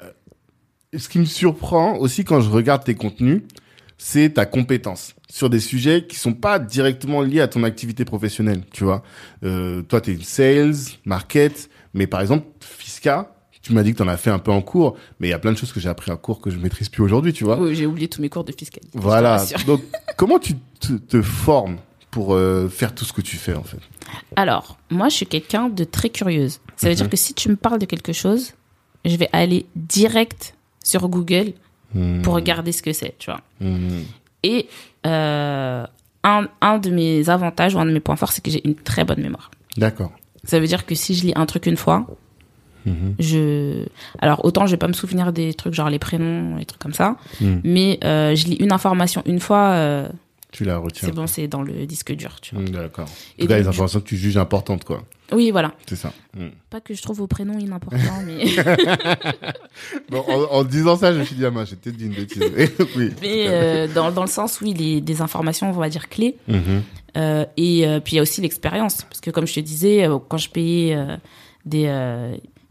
ce qui me surprend aussi quand je regarde tes contenus, c'est ta compétence sur des sujets qui sont pas directement liés à ton activité professionnelle, tu vois. Euh, toi, tu es sales, market, mais par exemple, Fisca, tu m'as dit que tu en as fait un peu en cours, mais il y a plein de choses que j'ai appris en cours que je maîtrise plus aujourd'hui, tu vois. Oui, j'ai oublié tous mes cours de fiscalité. Voilà. Donc, comment tu te, te formes pour euh, faire tout ce que tu fais, en fait? Alors, moi, je suis quelqu'un de très curieuse. Ça veut Mhm. dire que si tu me parles de quelque chose, je vais aller direct sur Google Hmm. pour regarder ce que c'est, tu vois. Hmm. Et euh, un, un de mes avantages ou un de mes points forts, c'est que j'ai une très bonne mémoire. D'accord. Ça veut dire que si je lis un truc une fois, Mhm. je alors autant je vais pas me souvenir des trucs genre les prénoms les trucs comme ça Hmm. mais euh, je lis une information une fois euh, Tu la retiens. c'est bon c'est dans le disque dur tu vois Hmm, D'accord. En Et tout cas, les informations que tu juges importantes, quoi. Oui voilà C'est ça. Hmm. pas que je trouve vos prénoms inimportants mais [LAUGHS] [LAUGHS] Bon, en, en disant ça, je me suis dit, ah, j'ai peut-être dit une bêtise. [LAUGHS] oui. mais euh, dans dans le sens oui les des informations on va dire clés Mhm. Euh, et euh, puis il y a aussi l'expérience parce que comme je te disais quand je payais des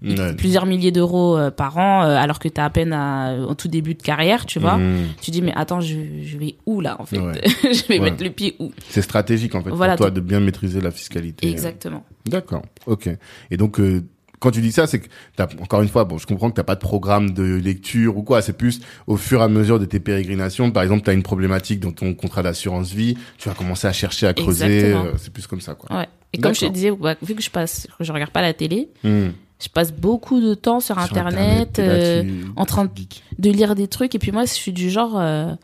Ouais. plusieurs milliers d'euros euh, par an euh, alors que tu as à peine à, en tout début de carrière tu vois Mhm. tu dis mais attends je, je vais où là en fait? Ouais. [LAUGHS] je vais Ouais. mettre le pied où? C'est stratégique, en fait, Voilà, pour toi, de bien maîtriser la fiscalité. exactement D'accord. Ok. Et donc, euh, quand tu dis ça, c'est que t'as, encore une fois, bon, je comprends que t'as pas de programme de lecture ou quoi. C'est plus au fur et à mesure de tes pérégrinations. Par exemple, t'as une problématique dans ton contrat d'assurance vie, tu vas commencer à chercher à creuser. Exactement. euh, c'est plus comme ça, quoi. ouais et comme je te disais ouais, vu que je passe que je regarde pas la télé Hmm. Je passe beaucoup de temps sur, Sur internet, là, euh, tu- en train de- lire des trucs et puis moi je suis du genre euh,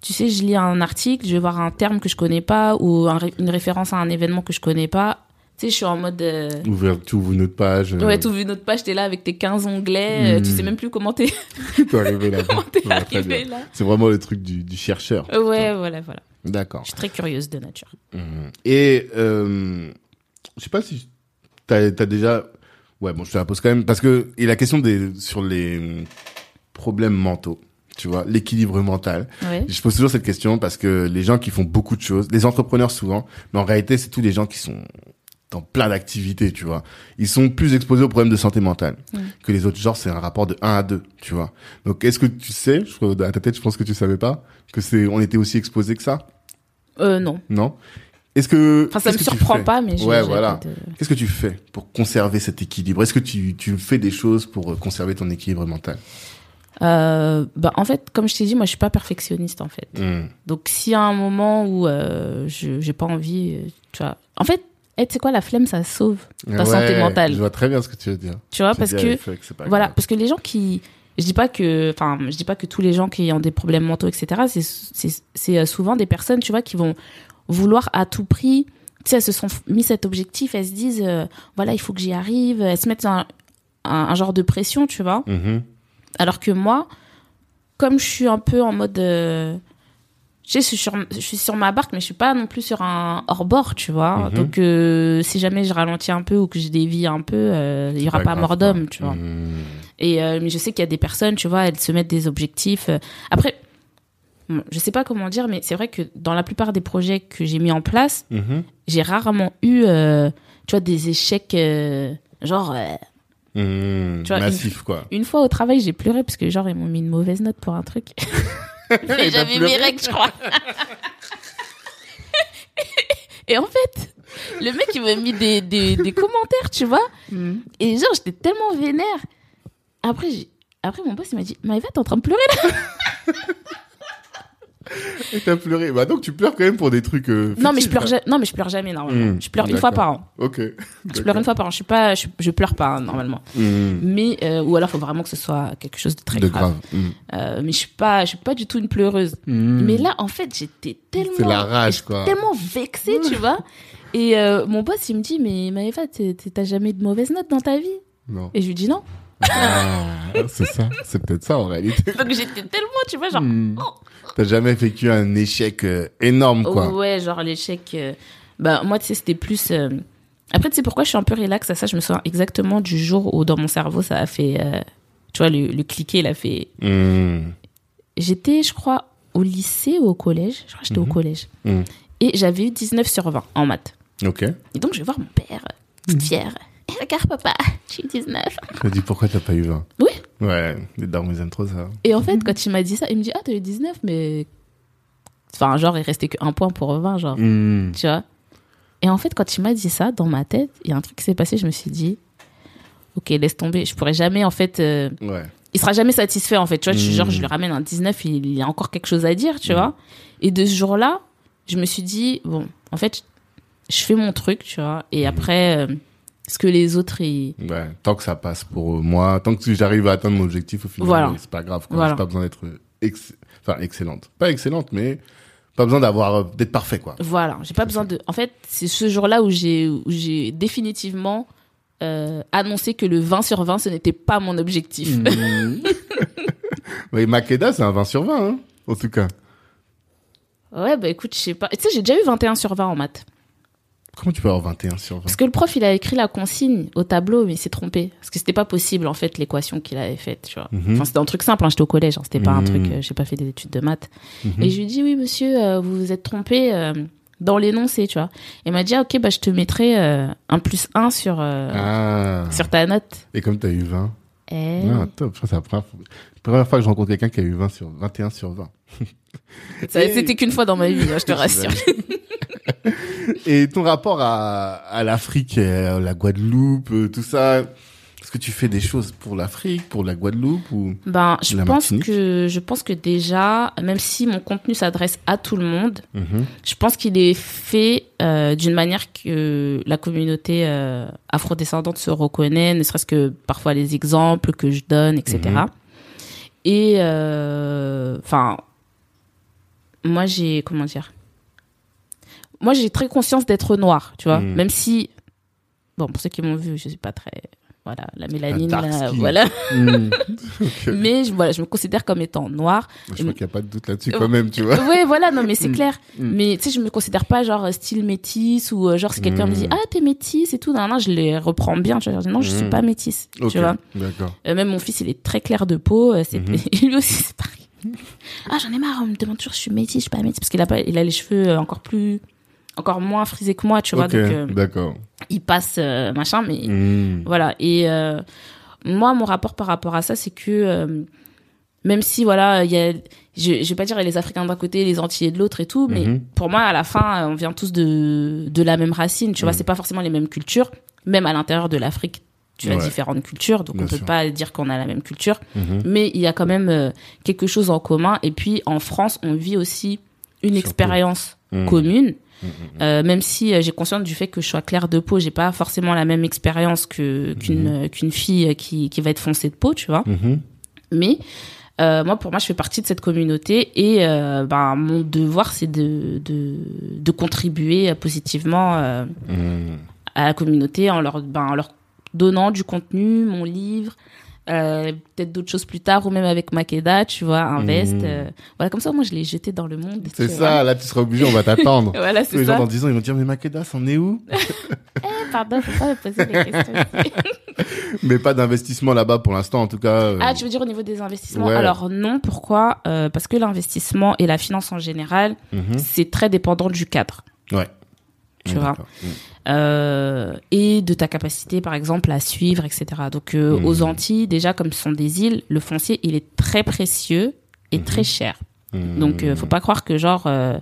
tu sais je lis un article je vais voir un terme que je connais pas ou un une référence à un événement que je connais pas tu sais je suis en mode euh, Ouvrir, tu ouvres une autre page. euh, ouais tu vu notre page t'es là avec tes 15 onglets euh, Mm. tu sais même plus comment t'es [LAUGHS] t'es arrivé là. [LAUGHS] comment t'es Ouais, très arrivé bien. là C'est vraiment le truc du, du chercheur. ouais voilà voilà D'accord. je suis très curieuse de nature Mhm. Et je sais pas si t'as as déjà. Ouais, bon, je te la pose quand même parce que et la question des sur les hum, problèmes mentaux, tu vois, l'équilibre mental. Je pose toujours cette question parce que les gens qui font beaucoup de choses, les entrepreneurs souvent, mais en réalité, c'est tous les gens qui sont dans plein d'activités, tu vois. Ils sont plus exposés aux problèmes de santé mentale que les autres. Genre, c'est un rapport de 1 à 2, tu vois. Donc, est-ce que tu sais, je crois, à ta tête, je pense que tu savais pas, que c'est, on était aussi exposés que ça? euh, non Non? Est-ce que, enfin ça me surprend pas mais j'ai Ouais, voilà. de- Qu'est-ce que tu fais pour conserver cet équilibre? Est-ce que tu, tu fais des choses pour euh, conserver ton équilibre mental? Euh, bah en fait comme je t'ai dit moi je suis pas perfectionniste en fait Hmm. Donc, s'il y a un moment où euh, je j'ai pas envie, tu vois. En fait, hey, tu sais quoi, la flemme, ça sauve ta santé mentale. Je vois très bien ce que tu veux dire. Tu vois, parce que, voilà, grave. parce que les gens qui. Je dis pas que. Enfin, je dis pas que tous les gens qui ont des problèmes mentaux, etc., c'est- c'est c'est, souvent des personnes, tu vois, qui vont vouloir à tout prix. Tu sais, elles se sont mis cet objectif, elles se disent, euh, voilà, il faut que j'y arrive. Elles se mettent un, un, un genre de pression, tu vois. Mhm. Alors que moi, comme je suis un peu en mode. euh, je sais, je suis, sur, je suis sur ma barque, mais je suis pas non plus sur un hors-bord, tu vois. Mhm. Donc, euh, si jamais je ralentis un peu ou que je dévie un peu, euh, il y aura pas, grave, mort d'homme, tu vois. Mhm. Et euh, mais je sais qu'il y a des personnes, tu vois, elles se mettent des objectifs. euh. Après, je sais pas comment dire, mais c'est vrai que dans la plupart des projets que j'ai mis en place, Mhm. j'ai rarement eu, euh, tu vois, des échecs. euh, genre, euh, Mhm. Tu vois, Massif, quoi. une fois au travail, j'ai pleuré parce que genre ils m'ont mis une mauvaise note pour un truc. [LAUGHS] J'avais pleuré mes règles, je crois. Et en fait, le mec, il m'a mis des, des, des commentaires, tu vois. Et genre, j'étais tellement vénère. Après, après mon boss, il m'a dit, Maëva, t'es en train de pleurer là [LAUGHS] Et t'as pleuré. Bah donc tu pleures quand même pour des trucs. euh, non, mais je pleure. Non, mais je pleure jamais normalement. Hmm, je pleure une fois par an. Ok. Je pleure une fois par an. Je suis pas, je, je pleure pas hein, normalement. Hmm. Mais euh, ou alors faut vraiment que ce soit quelque chose de très De grave. grave. Hmm. Euh, mais je suis pas, je suis pas du tout une pleureuse. Mais là, en fait, j'étais tellement, C'est la rage, quoi. tellement vexée, tu [LAUGHS] vois. Et mon boss, il me dit, mais Maëva, t'as jamais eu de mauvaises notes dans ta vie? Non. Et je lui dis non. Ah, c'est ça. C'est peut-être ça en réalité. Donc j'étais tellement, tu vois, genre, Hmm. oh. T'as jamais vécu un échec euh, énorme, quoi. ouais, genre l'échec. euh, bah moi, tu sais, c'était plus. euh, Après, tu sais pourquoi je suis un peu relax à ça? Je me souviens exactement du jour où dans mon cerveau, ça a fait. euh, Tu vois, le, le cliquet, il a fait. Hmm. J'étais, je crois, au lycée ou au collège. Je crois que j'étais au collège. Mhm. Et j'avais eu 19 sur 20 en maths. Ok. Et donc, je vais voir mon père, petite fière. Regarde, papa, j'ai eu 19. Je me dis pourquoi t'as pas eu 20 Oui. Ouais, les darons ils aiment trop ça. Et en fait, quand il m'a dit ça, il me dit Ah, t'as eu 19, mais. Enfin, genre, il restait qu'un point pour 20, genre. Hmm. Tu vois? Et en fait, quand il m'a dit ça, dans ma tête, il y a un truc qui s'est passé, je me suis dit Ok, laisse tomber. Je pourrais jamais, en fait. euh, Ouais. il sera jamais satisfait en fait tu vois je genre je lui ramène un 19 il, il y a encore quelque chose à dire tu vois? Et de ce jour-là je me suis dit bon en fait je fais mon truc tu vois? Et après euh, ce que les autres. Ouais, tant que ça passe pour moi, tant que j'arrive à atteindre mon objectif au final, Voilà. c'est pas grave. Voilà. J'ai pas besoin d'être ex- enfin excellente. Pas excellente, mais pas besoin d'avoir euh, d'être parfait quoi. voilà j'ai pas besoin de en fait c'est ce jour-là où j'ai où j'ai définitivement euh, annoncé que le 20 sur 20 ce n'était pas mon objectif [LAUGHS] Mm. Oui, Makeda, c'est un 20 sur 20, hein, en tout cas. ouais bah écoute je sais pas tu sais j'ai déjà eu 21 sur 20 en maths Comment tu peux avoir 21 sur 20 Parce que le prof, il a écrit la consigne au tableau, mais il s'est trompé. Parce que c'était pas possible, en fait, l'équation qu'il avait faite, tu vois. Mhm. Enfin, c'était un truc simple, hein, j'étais au collège, hein, c'était pas un Mhm. truc, euh, j'ai pas fait des études de maths. Mhm. Et je lui dis, oui, monsieur, euh, vous vous êtes trompé euh, dans l'énoncé, tu vois. Il m'a dit, ah, ok, bah, je te mettrai un plus 1 sur, Ah. sur ta note. Et comme t'as eu 20. Eh, Ah, top. Ça, C'est la première, fois- la première fois que je rencontre quelqu'un qui a eu 20 sur 21 sur 20. [LAUGHS] ça- C'était qu'une fois dans ma vie, hein, je te [LAUGHS] rassure. [LAUGHS] Et ton rapport à, à l'Afrique, euh, la Guadeloupe, euh, tout ça, est-ce que tu fais des choses pour l'Afrique, pour la Guadeloupe ou Ben, je La pense Martinique. que, je pense que déjà, même si mon contenu s'adresse à tout le monde, Mhm. Je pense qu'il est fait euh, d'une manière que la communauté euh, afrodescendante se reconnaît, ne serait-ce que parfois les exemples que je donne, etc. Mhm. Et euh, enfin, moi j'ai comment dire? Moi j'ai très conscience d'être noire, tu vois, Mhm. même si bon pour ceux qui m'ont vu, je suis pas très voilà la mélanine, voilà. Hmm. [LAUGHS] Mais je, voilà, je me considère comme étant noire. Je crois qu'il n'y a pas de doute là-dessus quand même, tu vois. Ouais, voilà, non, mais c'est Mm. clair. Mm. Mais tu sais, je me considère pas genre euh, style métisse ou euh, genre si quelqu'un me dit ah t'es métisse et tout, non, non, je les reprends bien. Tu vois, je dis, non, je suis pas métisse. Ok, Tu vois. D'accord. Euh, même mon fils, il est très clair de peau. euh, c'est Mhm. [LAUGHS] lui aussi, c'est pareil. [LAUGHS] ah j'en ai marre, on me demande toujours je suis métisse, je suis pas métisse parce qu'il a pas, il a les cheveux euh, encore plus, encore moins frisés que moi, tu vois. Ok, Donc euh, d'accord. il passe euh, machin, mais Hmm. voilà. Et euh, moi, mon rapport par rapport à ça, c'est que euh, même si, voilà, il y a, je, je vais pas dire les Africains d'un côté, les Antillais de l'autre et tout, mais Mhm. pour moi, à la fin, on vient tous de, de la même racine. Tu vois, Mhm. c'est pas forcément les mêmes cultures. Même à l'intérieur de l'Afrique, tu as différentes cultures, donc Bien on peut sûr. pas dire qu'on a la même culture. Mhm. Mais il y a quand même euh, quelque chose en commun. Et puis, en France, on vit aussi une Surtout. expérience Mhm. commune. Mhm. Euh, même si euh, j'ai conscience du fait que je sois claire de peau, j'ai pas forcément la même expérience que qu'une euh, qu'une fille qui qui va être foncée de peau, tu vois. Mhm. Mais euh, moi, pour moi, je fais partie de cette communauté et euh, ben mon devoir, c'est de, de de contribuer positivement euh, à la communauté en leur ben en leur donnant du contenu, mon livre. Euh, peut-être d'autres choses plus tard ou même avec Makeda tu vois un Mhm. euh, voilà comme ça moi je l'ai jeté dans le monde C'est ça, là tu seras obligé, on va t'attendre. [LAUGHS] voilà Tous les c'est gens ça dans 10 ans, ils vont dire, mais Makeda, c'en est où [LAUGHS] pardon faut pas me poser des questions. [LAUGHS] Mais pas d'investissement là-bas pour l'instant, en tout cas. euh, Ah, tu veux dire au niveau des investissements? Ouais. Alors non, pourquoi? Parce que l'investissement et la finance en général, mhm. c'est très dépendant du cadre, Ouais. tu vois? Euh, et de ta capacité, par exemple, à suivre, etc. Donc euh, Mhm. aux Antilles, déjà comme ce sont des îles, le foncier, il est très précieux et Mhm. très cher. Mhm. Donc euh, faut pas croire que genre euh,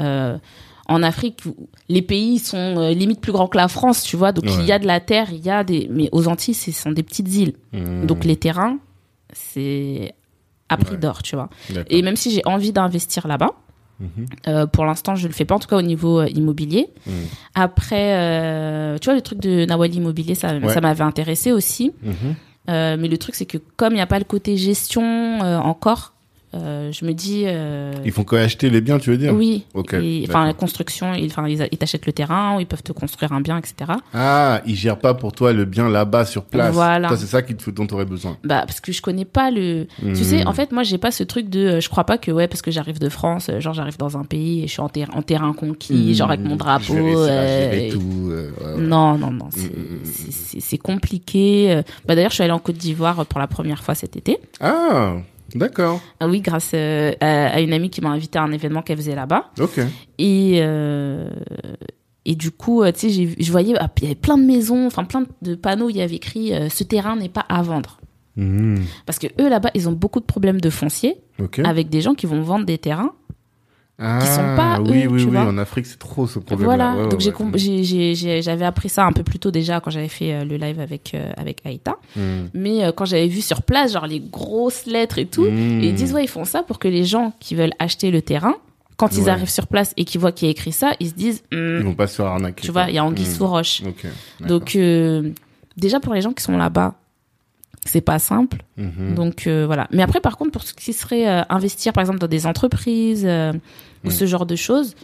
euh, en Afrique, les pays sont euh, limite plus grands que la France, tu vois. Donc Ouais. il y a de la terre, il y a des, mais aux Antilles, ce sont des petites îles. Mhm. Donc les terrains, c'est à prix Ouais. d'or, tu vois. Et même si j'ai envie d'investir là-bas, Euh, pour l'instant, je le fais pas, en tout cas au niveau euh, immobilier. Mhm. Après, euh, tu vois, le truc de Nawali Immobilier, ça, Ouais. ça m'avait intéressé aussi. Mhm. Euh, mais le truc, c'est que comme il n'y a pas le côté gestion euh, encore, euh, je me dis. euh, Ils font qu'acheter les biens, tu veux dire oui. Ok. Et. Enfin, la construction, ils, t'achètent le terrain, ou ils peuvent te construire un bien, etc. Ah, ils gèrent pas pour toi le bien là-bas sur place. Voilà. Toi, c'est ça qui te, dont tu aurais besoin. Bah, parce que je connais pas le. Tu sais, en fait, moi, j'ai pas ce truc de. euh, Je crois pas que, ouais, parce que j'arrive de France, genre, j'arrive dans un pays et je suis en, ter- en terrain conquis, Mhm. genre, avec mon drapeau. Euh, gérer tout. ouais, ouais. Non, non, non, c'est- c'est compliqué. Bah, d'ailleurs, je suis allée en Côte d'Ivoire pour la première fois cet été. Ah, d'accord. Ah oui, grâce euh, à, à une amie qui m'a invité à un événement qu'elle faisait là-bas. Ok. Et, euh, et du coup, euh, tu sais, je voyais, ah, il y avait plein de maisons, enfin plein de panneaux, il y avait écrit euh, ce terrain n'est pas à vendre. Mhm. Parce que eux, là-bas, ils ont beaucoup de problèmes de foncier avec des gens qui vont vendre des terrains. Ah, sont pas oui, eux, oui, tu oui. vois. En Afrique, c'est trop ce problème. voilà. Donc j'ai- j'ai- j'ai- j'avais appris ça un peu plus tôt déjà quand j'avais fait euh, le live avec, euh, avec Aïta. Mhm. Mais euh, quand j'avais vu sur place, genre les grosses lettres et tout, et ils disent, ouais, ils font ça pour que les gens qui veulent acheter le terrain, quand ils Ouais. arrivent sur place et qu'ils voient qu'il y a écrit ça, ils se disent, Hmm, Ils vont pas se faire arnaquer. tu vois, il y a anguille sous roche. Donc, euh, déjà pour les gens qui sont là-bas, c'est pas simple. Mhm. Donc, euh, voilà. Mais après, par contre, pour ce qui serait euh, investir, par exemple, dans des entreprises euh, ou Mm. ce genre de choses,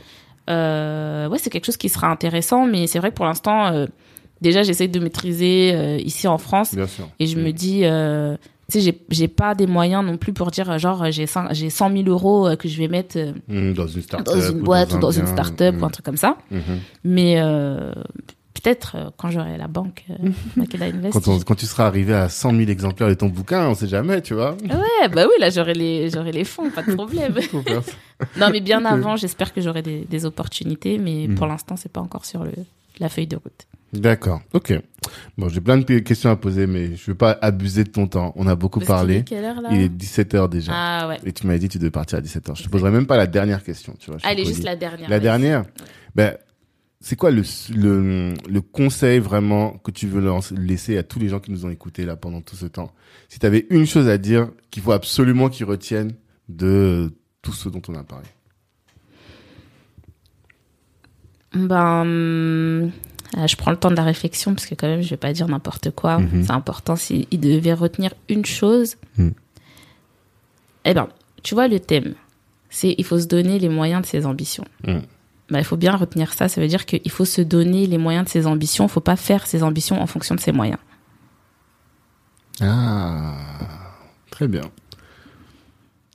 euh, ouais, c'est quelque chose qui sera intéressant. Mais c'est vrai que pour l'instant, euh, déjà, j'essaie de maîtriser euh, ici en France. Bien sûr. Et je me Mhm. dis, euh, tu sais, j'ai- j'ai pas des moyens non plus pour dire, genre, j'ai 100 j'ai 100 000 euros euh, que je vais mettre euh, Mhm, Dans une start-up. dans une boîte ou dans une start-up ou un truc comme ça. Mhm. Mais euh, peut-être euh, quand j'aurai la banque, euh, [LAUGHS] Makeda Invest. Quand, on- quand tu seras arrivé à 100 000 exemplaires de ton bouquin, on sait jamais, tu vois. Ouais, bah oui, là, j'aurai les, j'aurai les fonds, pas de problème. [LAUGHS] Non, mais bien avant, j'espère que j'aurai des, des opportunités, mais Mhm. pour l'instant, c'est pas encore sur le, la feuille de route. D'accord, ok. Bon, j'ai plein de questions à poser, mais je veux pas abuser de ton temps. On a beaucoup Parce parlé. est quelle heure, là Il est 17h déjà. Ah ouais. Et tu m'avais dit que tu devais partir à 17h. Je te poserai même pas la dernière question, tu vois. je Allez, juste la dernière. La dernière? Ben, c'est quoi le, le, le conseil vraiment que tu veux laisser à tous les gens qui nous ont écoutés là pendant tout ce temps? Si tu avais une chose à dire qu'il faut absolument qu'ils retiennent de tout ce dont on a parlé. Ben, euh, je prends le temps de la réflexion parce que quand même, je vais pas dire n'importe quoi. Mhm. C'est important. S'il devait retenir une chose, Mhm. eh ben, tu vois, le thème, c'est il faut se donner les moyens de ses ambitions. Mhm. Ben, il faut bien retenir ça. Ça veut dire qu'il faut se donner les moyens de ses ambitions. Il faut pas faire ses ambitions en fonction de ses moyens. Ah, très bien.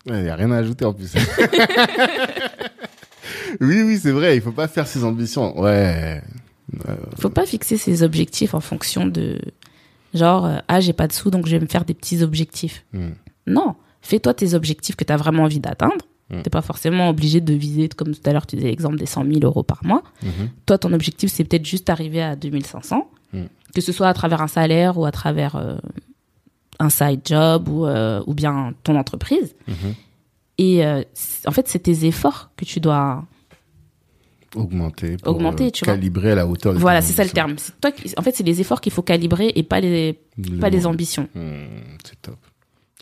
Il n'y a rien à ajouter en plus. [LAUGHS] oui, oui, c'est vrai, il faut pas faire ses ambitions. Ouais. Euh, faut pas fixer ses objectifs en fonction de genre euh, ah j'ai pas de sous donc je vais me faire des petits objectifs. hmm. Non, fais-toi tes objectifs que tu as vraiment envie d'atteindre. Mm. T'es pas forcément obligé de viser comme tout à l'heure tu disais l'exemple des 100 000 euros par mois. Mhm. Toi ton objectif c'est peut-être juste arriver à 2500, Mm. que ce soit à travers un salaire ou à travers euh, un side job ou euh, ou bien ton entreprise. Mhm. Et euh, en fait c'est tes efforts que tu dois Augmenter. Pour, Augmenter, tu vois. calibrer à la hauteur voilà c'est ça le terme. Toi en fait c'est les efforts qu'il faut calibrer et pas les Le pas les ambitions. Hmm, c'est top.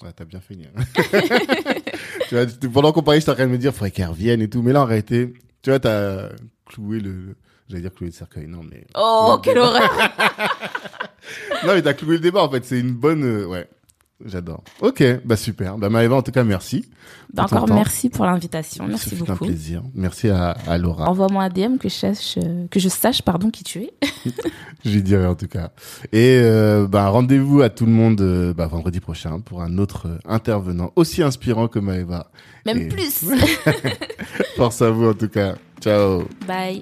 Ouais, t'as bien fini. hein. [LAUGHS] tu vois, pendant qu'on parlait, j'étais en train de me dire, faudrait qu'elle revienne et tout. Mais là, en réalité, tu vois, t'as cloué le, j'allais dire cloué le cercueil. Non, mais. Oh quelle horreur [LAUGHS] Non, mais t'as cloué le débat, en fait. C'est une bonne, euh, ouais. J'adore. Ok, bah super. Bah Maëva, en tout cas, merci. Bah, encore merci pour l'invitation. Merci Ça fait un beaucoup. plaisir. Merci à, à Laura. Envoie-moi un DM que je sache, que je sache pardon, qui tu es. [LAUGHS] Je lui dirai en tout cas. Et euh, bah, rendez-vous à tout le monde euh, bah, vendredi prochain pour un autre euh, intervenant aussi inspirant que Maëva. Même Et- plus. [LAUGHS] Force à vous en tout cas. Ciao. Bye.